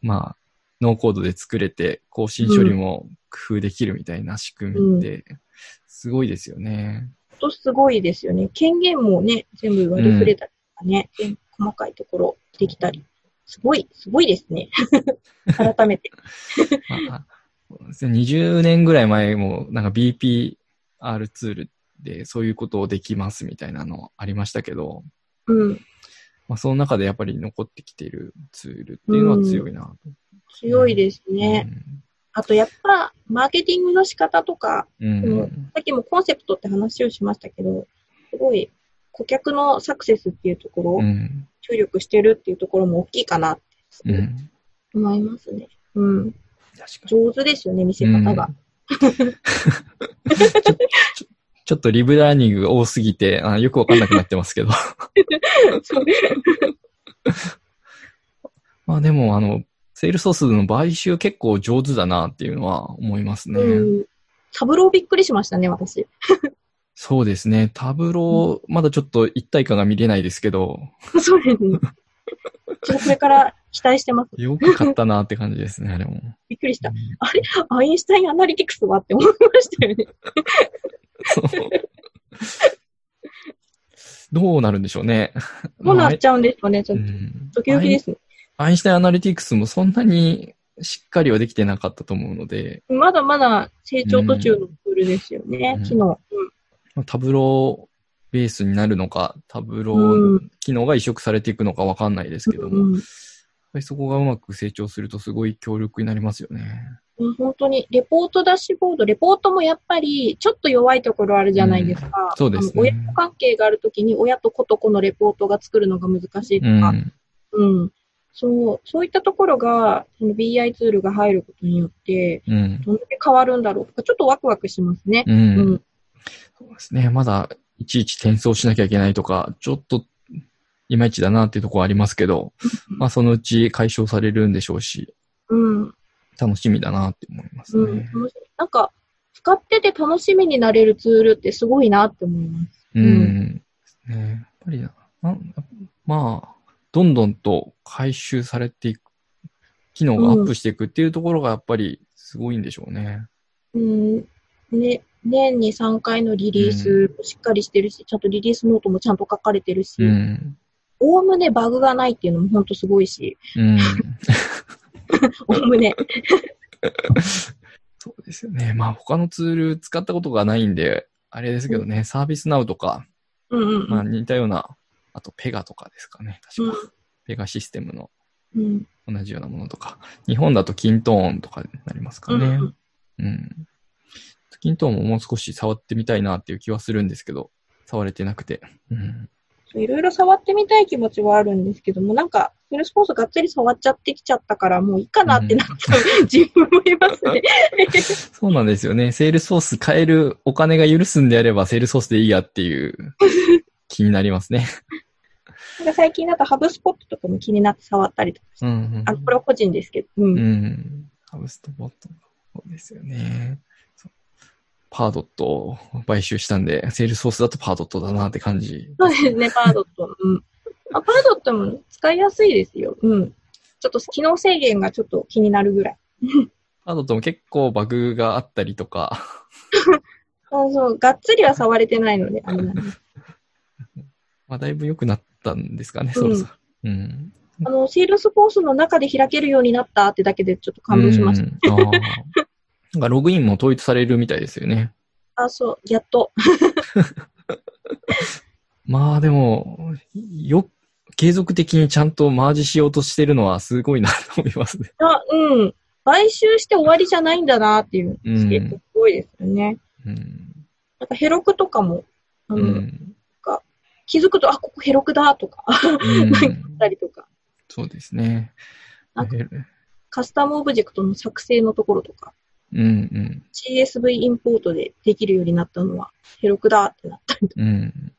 まあ、ノーコードで作れて、更新処理も工夫できるみたいな仕組みって、すごいですよね。本当すごいですよね。権限もね、全部割り振れたりとかね、全細かいところできたり。すごい、すごいですね。改めて。まあ20年ぐらい前も、なんか BPR ツールでそういうことをできますみたいなのありましたけど、うん。まあ、その中でやっぱり残ってきているツールっていうのは強いなと。強いですね。あとやっぱ、マーケティングの仕方とか、うん。うんさっきもコンセプトって話をしましたけど、すごい顧客のサクセスっていうところ、うん。注力してるっていうところも大きいかなってうん。うん。思いますね。うん。上手ですよね、見せ方が。に。ちょっとリブラーニングが多すぎて、あよくわかんなくなってますけど。まあでも、あの、セールスソースの買収結構上手だなっていうのは思いますね。うん。サブローびっくりしましたね、私。そうですね。タブロー、まだちょっと一体感が見れないですけど、そうですね。ちょっとこれから期待してます。よく買ったなって感じですね、あれも。びっくりした。アインシュタインアナリティクスはって思いましたよね。どうなるんでしょうね。どうなっちゃうんですかね、ちょうっと。んドキドキですね。アインシュタインアナリティクスもそんなにしっかりはできてなかったと思うので、まだまだ成長途中のツールですよね、うん機能。まあタブローベースになるのか、タブロうー機能が移植されていくのかわかんないですけども、うんやっぱりそこがうまく成長するとすごい強力になりますよね。うん本当に、レポートダッシュボード、レポートもやっぱりちょっと弱いところあるじゃないですか。そうですね親子関係があるときに親と子と子のレポートが作るのが難しいとうか、ん。うん。そう、そういったところが、その BI ツールが入ることによって、うん。どんだけ変わるんだろうとか、ちょっとワクワクしますね。う。うんん。そうですね。まだ、いちいち転送しなきゃいけないとか、ちょっと、いまいちだなっていうところはありますけど、まあそのうち解消されるんでしょうし、うん。楽しみだなって思いますうん。ね。楽しいなんか、使ってて楽しみになれるツールってすごいなって思います。うん。ねやっぱりな、まあ、どんどんと回収されていく、機能がアップしていくっていうところがやっぱりすごいんでしょうね。うん。ね、年に3回のリリースもしっかりしてるし、ちゃんとリリースノートもちゃんと書かれてるし、うん。おおむねバグがないっていうのも本当すごいし、うん。おおむね。そうですよね。まあ他のツール使ったことがないんで、あれですけどね、サービスナウとか、うんうんまあ似たような、あとペガとかですかね、うん確か。ペガシステムのうん。同じようなものとか。日本だとキントーンとかになりますかね。うんうん。キントーンももう少し触ってみたいなっていう気はするんですけど、触れてなくて。いろいろ触ってみたい気持ちはあるんですけども、なんか、セールスフォースがっつり触っちゃってきちゃったから、もういいかなってなっちゃう、自分もいますね。そうなんですよね。セールスフォース買えるお金が許すんであれば、セールスフォースでいいやっていう気になりますね。なんか最近だとハブスポットとかも気になって触ったりとかして、うん、うん。あの、これは個人ですけど、うん。うん。ハブストボット。そうですよね。パードットを買収したんで、セールスソースだとパードットだなって感じ。そうですね、パードット。うん。あパードットも使いやすいですよ。うん。ちょっと機能制限がちょっと気になるぐらい。パードットも結構バグがあったりとか、そうそう、がっつりは触れてないので、あれなん。まあだいぶ良くなったんですかね、うんそろそろ。うん。あの、セールスフォースの中で開けるようになったってだけでちょっと感動しました。なんかログインも統一されるみたいですよね。あ、そう、やっと。まあでも、よ、継続的にちゃんとマージしようとしてるのはすごいなと思いますね。あ、うん。買収して終わりじゃないんだなっていう、うん結構すごいですよね。うん。なんかヘロクとかも、あうの、ん。気づくと、あ、ここヘロクだとか、うんたりとか、そうですね。なんかえカスタムオブジェクトの作成のところとか、うんうん。CSV インポートでできるようになったのは、ヘロクだってなったりとうん。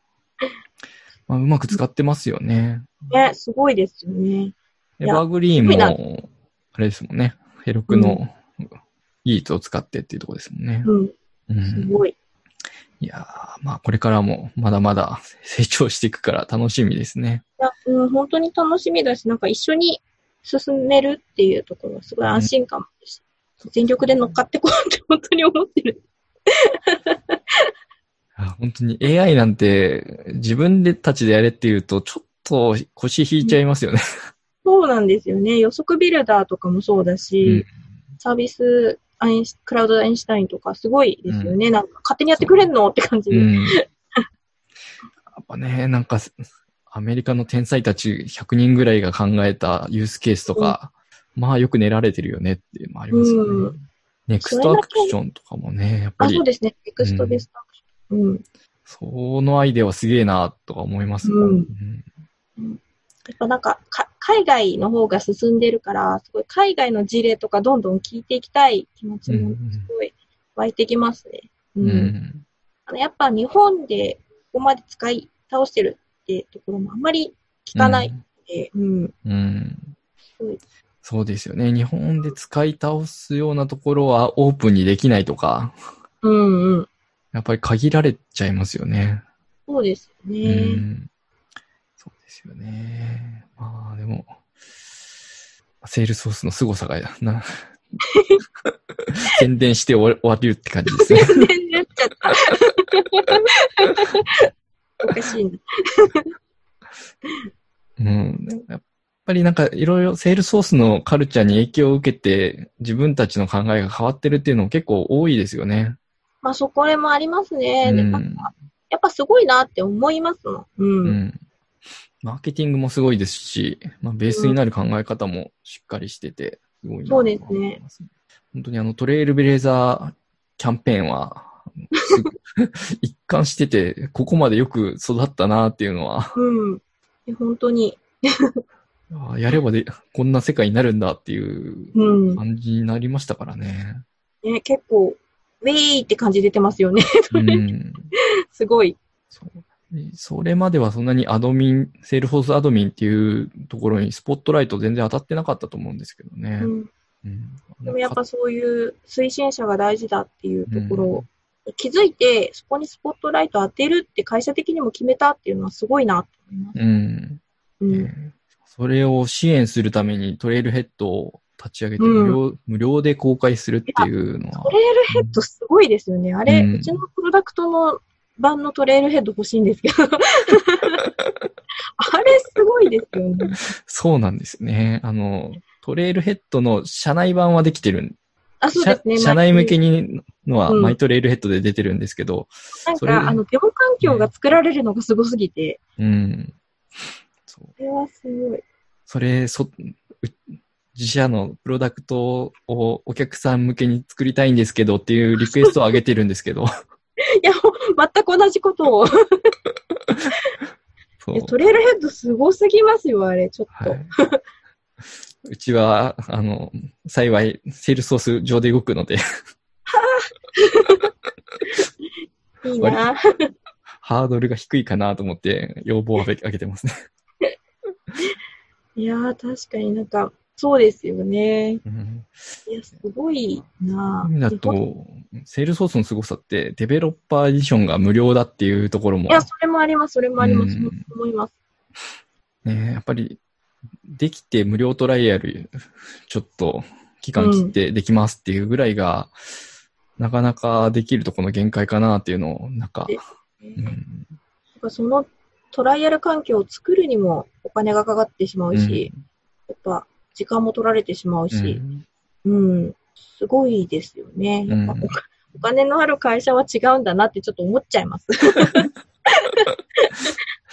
まあ、うまく使ってますよね。かね、すごいですよね。エバーグリーンも、あれですもんね。ヘロクの技術を使ってっていうところですもんね。うん、うん。すごい。いやーまあこれからもまだまだ成長していくから楽しみですね。いや、うん、本当に楽しみだし、なんか一緒に進めるっていうところはすごい安心感もし、全力で乗っかってこうって本当に思ってる。あ本当に AI なんて自分でたちでやれっていうとちょっと腰引いちゃいますよね。そうなんですよね。予測ビルダーとかもそうだし、サービスアインシ、クラウドアインシュタインとかすごいですよね。なんか勝手にやってくれんのって感じで。うん。やっぱね、なんかアメリカの天才たち100人ぐらいが考えたユースケースとか、まあよく練られてるよねっていうのもありますよね。うんネクストアクションとかもね、やっぱあ、りそうですね。エクストベストアクション。うん。そのアイデアはすげえなとか思いますもん。うんやっぱなんかか、海外の方が進んでるから、すごい海外の事例とかどんどん聞いていきたい気持ちもすごい湧いてきますね。ううんん。あのやっぱ日本でここまで使い倒してるってところもあんまり聞かないんで、うん。うんすごいそうですよね。日本で使い倒すようなところはオープンにできないとか、うんうん。やっぱり限られちゃいますよね。そうですようね。ん。そうですよね。まあでも、セールソースの凄さがな、宣伝して終わるって感じですね。全然やっちゃった。おかしいな。うん。やっぱりなんかいろいろセールソースのカルチャーに影響を受けて自分たちの考えが変わってるっていうのも結構多いですよね。まあそこらもありますね。でうんやっぱすごいなって思いますもん。うん。うん。マーケティングもすごいですし、まあ、ベースになる考え方もしっかりしてて、すごいなと思いますそうで本当にあのトレイルブレーザーキャンペーンは、一貫してて、ここまでよく育ったなっていうのは、うん。本当に。あやればで、こんな世界になるんだっていううん。感じになりましたからね。ね、結構、ウェイって感じ出てますよね。うん。すごい。そうそれまではそんなにアドミン、セールフォースアドミンっていうところにスポットライト全然当たってなかったと思うんですけどね。うん。うんでもやっぱそういう推進者が大事だっていうところを、気づいて、そこにスポットライト当てるって会社的にも決めたっていうのはすごいなと思います。うん。うん。それを支援するためにトレイルヘッドを立ち上げてうん無料,、無料で公開するっていうのはト。レイルヘッドすごいですよね。あれ、うんうちのプロダクトの版のトレイルヘッド欲しいんですけど。あれすごいですよね。そうなんですね。あの、トレイルヘッドの社内版はできてるんあ、そうですね。社社内向けに。にのは、うんマイトレイルヘッドで出てるんですけど、なんそれでか、あの、デモ環境が作られるのがすごすぎて、うん。そう。これはすごい。それ、そ、う自社のプロダクトをお客さん向けに作りたいんですけどっていうリクエストを上げてるんですけど、いや、全く同じことを。そうトレイルヘッドすごすぎますよ、あれ、ちょっと。はい。うちは、あの、幸い、セールスソース上で動くので、いいなハードルが低いかなと思って、要望を上げてますね。いやー、確かになんか、そうですよね。うん。いや、すごいな。だと、セールスソースの凄さって、デベロッパーエディションが無料だっていうところも。い、や、それもあります、それもあります。うん。思います。ね、やっぱり、できて無料トライアル、ちょっと期間切ってできますっていうぐらいが、なかなかできるとこの限界かなっていうのを、なんか、でうん、なんかそのトライアル環境を作るにもお金がかかってしまうし、やっぱ時間も取られてしまううんし、うん、すごいですよね。やっぱうんお金お金のある会社は違うんだなってちょっと思っちゃいます。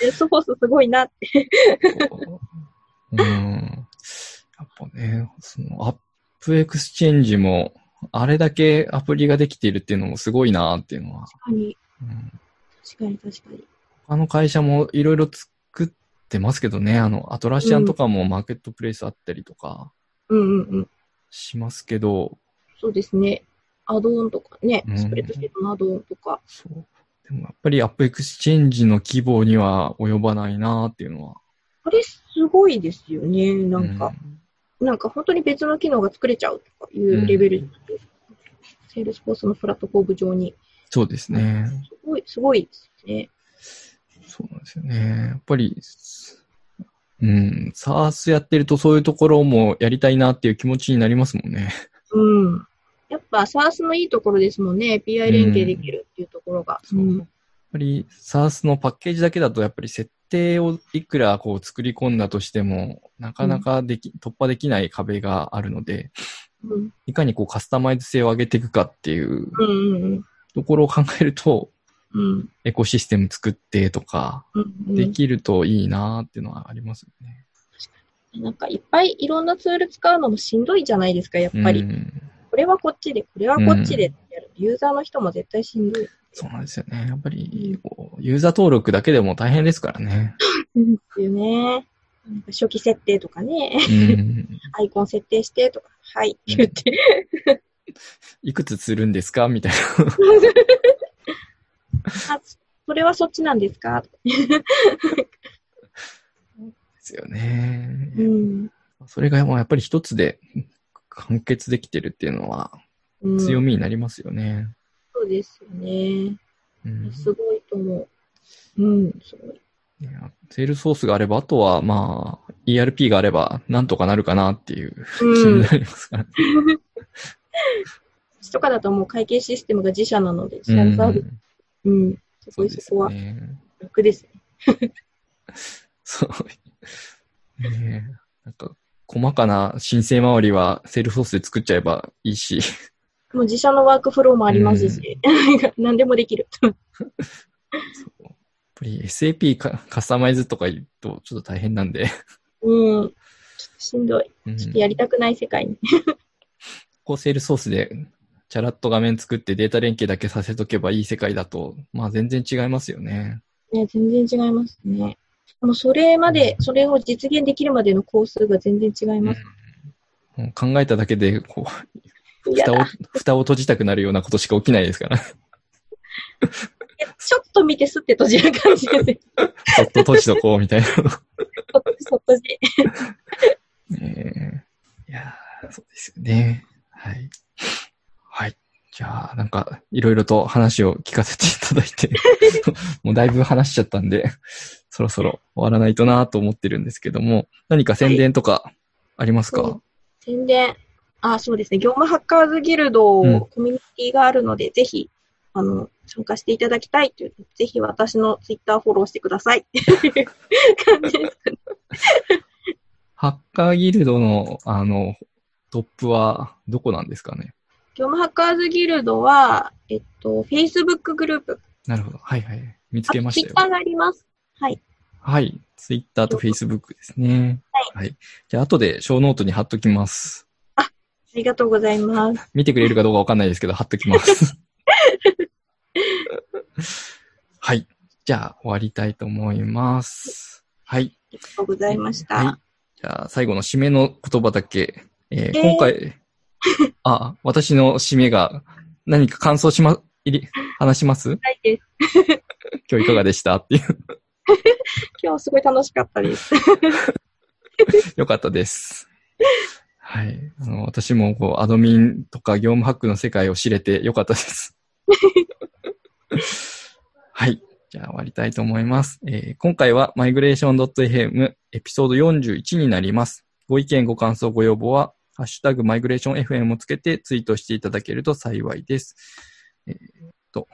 セールスフォースすごいなって。うん。やっぱね、そのアップエクスチェンジも、あれだけアプリができているっていうのもすごいなっていうのは、確かに、うん、確かに確かに。他の会社もいろいろ作ってますけどね、あの、アトラシアンとかもマーケットプレイスあったりとかうんうんうん。しますけど、そうですね。アドオンとかねう、んスプレッドシートのアドオンとか。そう。でもやっぱりアップエクスチェンジの規模には及ばないなっていうのは。あれすごいですよね。なんか、なんか本当に別の機能が作れちゃうとかいうレベル、セールスフォースのプラットフォーム上に。そうですね。すごい、すごいですね。そうなんですよね。やっぱり、うん、 SaaS やってるとそういうところもやりたいなっていう気持ちになりますもんね。うん。やっぱ SARS のいいところですもんね。API 連携できるっていうところが。そうやっぱり SARS のパッケージだけだとやっぱり設定をいくらこう作り込んだとしても、なかなかでき、突破できない壁があるので、うん。いかにこうカスタマイズ性を上げていくかっていううんうんうん。ところを考えると、うん。エコシステム作ってとか、うんうんできるといいなっていうのはありますよね。なんかいっぱいいろんなツール使うのもしんどいじゃないですか、やっぱり。うんこれはこっちで、これはこっちでってやる。ユーザーの人も絶対しんどい。そうなんですよね。やっぱり、こうユーザー登録だけでも大変ですからね。ですよね。初期設定とかね、うん。アイコン設定してとか、はい、言って。いくつ釣るんですか？みたいな。あ、それはそっちなんですか？ですよね。うん。それがもうやっぱり一つで完結できてるっていうのはうん、強みになりますよね。そうですよね。うんすごいと思う。うん、すごい。いやセールスフォースがあれば、あとはまあ、ERP があればなんとかなるかなっていう気うん。になりますからね。うちとかだともう会計システムが自社なので、自社のサービス。うん。すごいそこは。楽ですね。そう。ねえなんか、細かな申請周りはセールスフォースで作っちゃえばいいし、もう自社のワークフローもありますし、何でもできる。やっぱり SAP かカスタマイズとか言うとちょっと大変なんで、うん。ちょっとしんどい。うんちょっとやりたくない世界に。こうセールスフォースでチャラッと画面作ってデータ連携だけさせとけばいい世界だと、まあ全然違いますよね。ね、全然違いますね。もうそれまで、それを実現できるまでの工数が全然違います。もう考えただけで、こう、蓋を蓋を閉じたくなるようなことしか起きないですから。ちょっと見てすって閉じる感じですね。そっと閉じとこうみたいな。そっとそっとじ。えーいやーそうですよね。はい。はい。じゃあ、なんか、いろいろと話を聞かせていただいて、もうだいぶ話しちゃったんで、そろそろ終わらないとなと思ってるんですけども、何か宣伝とかありますか、はい宣伝。あ、そうですね。業務ハッカーズギルド、うんコミュニティがあるので、ぜひ、あの、参加していただきたいという、ぜひ私のツイッターフォローしてください。感じですかね。ハッカーギルドの、あの、トップはどこなんですかね？業務ハッカーズギルドは、えっと、Facebook グループ。なるほど。はいはい。見つけましたよ。ツイッターがあります。はい。はい。ツイッターとフェイスブックですね。はい。じゃあ、後でショーノートに貼っときます。ありがとうございます。見てくれるかどうかわかんないですけど、貼っときます。はい。じゃあ、終わりたいと思います。はい。ありがとうございました。はい。じゃあ、最後の締めの言葉だけ。えーえー今回、あ、私の締めが何か感想しま、いり、話します？はいです。今日いかがでしたっていう。今日すごい楽しかったです。よかったです。はい。あの、私もこう、アドミンとか業務ハックの世界を知れてよかったです。はい。じゃあ終わりたいと思います。えー今回は migration.fm エピソード41になります。ご意見、ご感想、ご要望は、ハッシュタグマイグレーション FM をつけてツイートしていただけると幸いです。えーっと、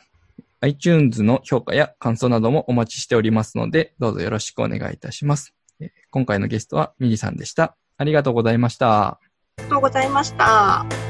iTunes の評価や感想などもお待ちしておりますので、どうぞよろしくお願いいたします。えー今回のゲストはミリさんでした。ありがとうございました。ありがとうございました。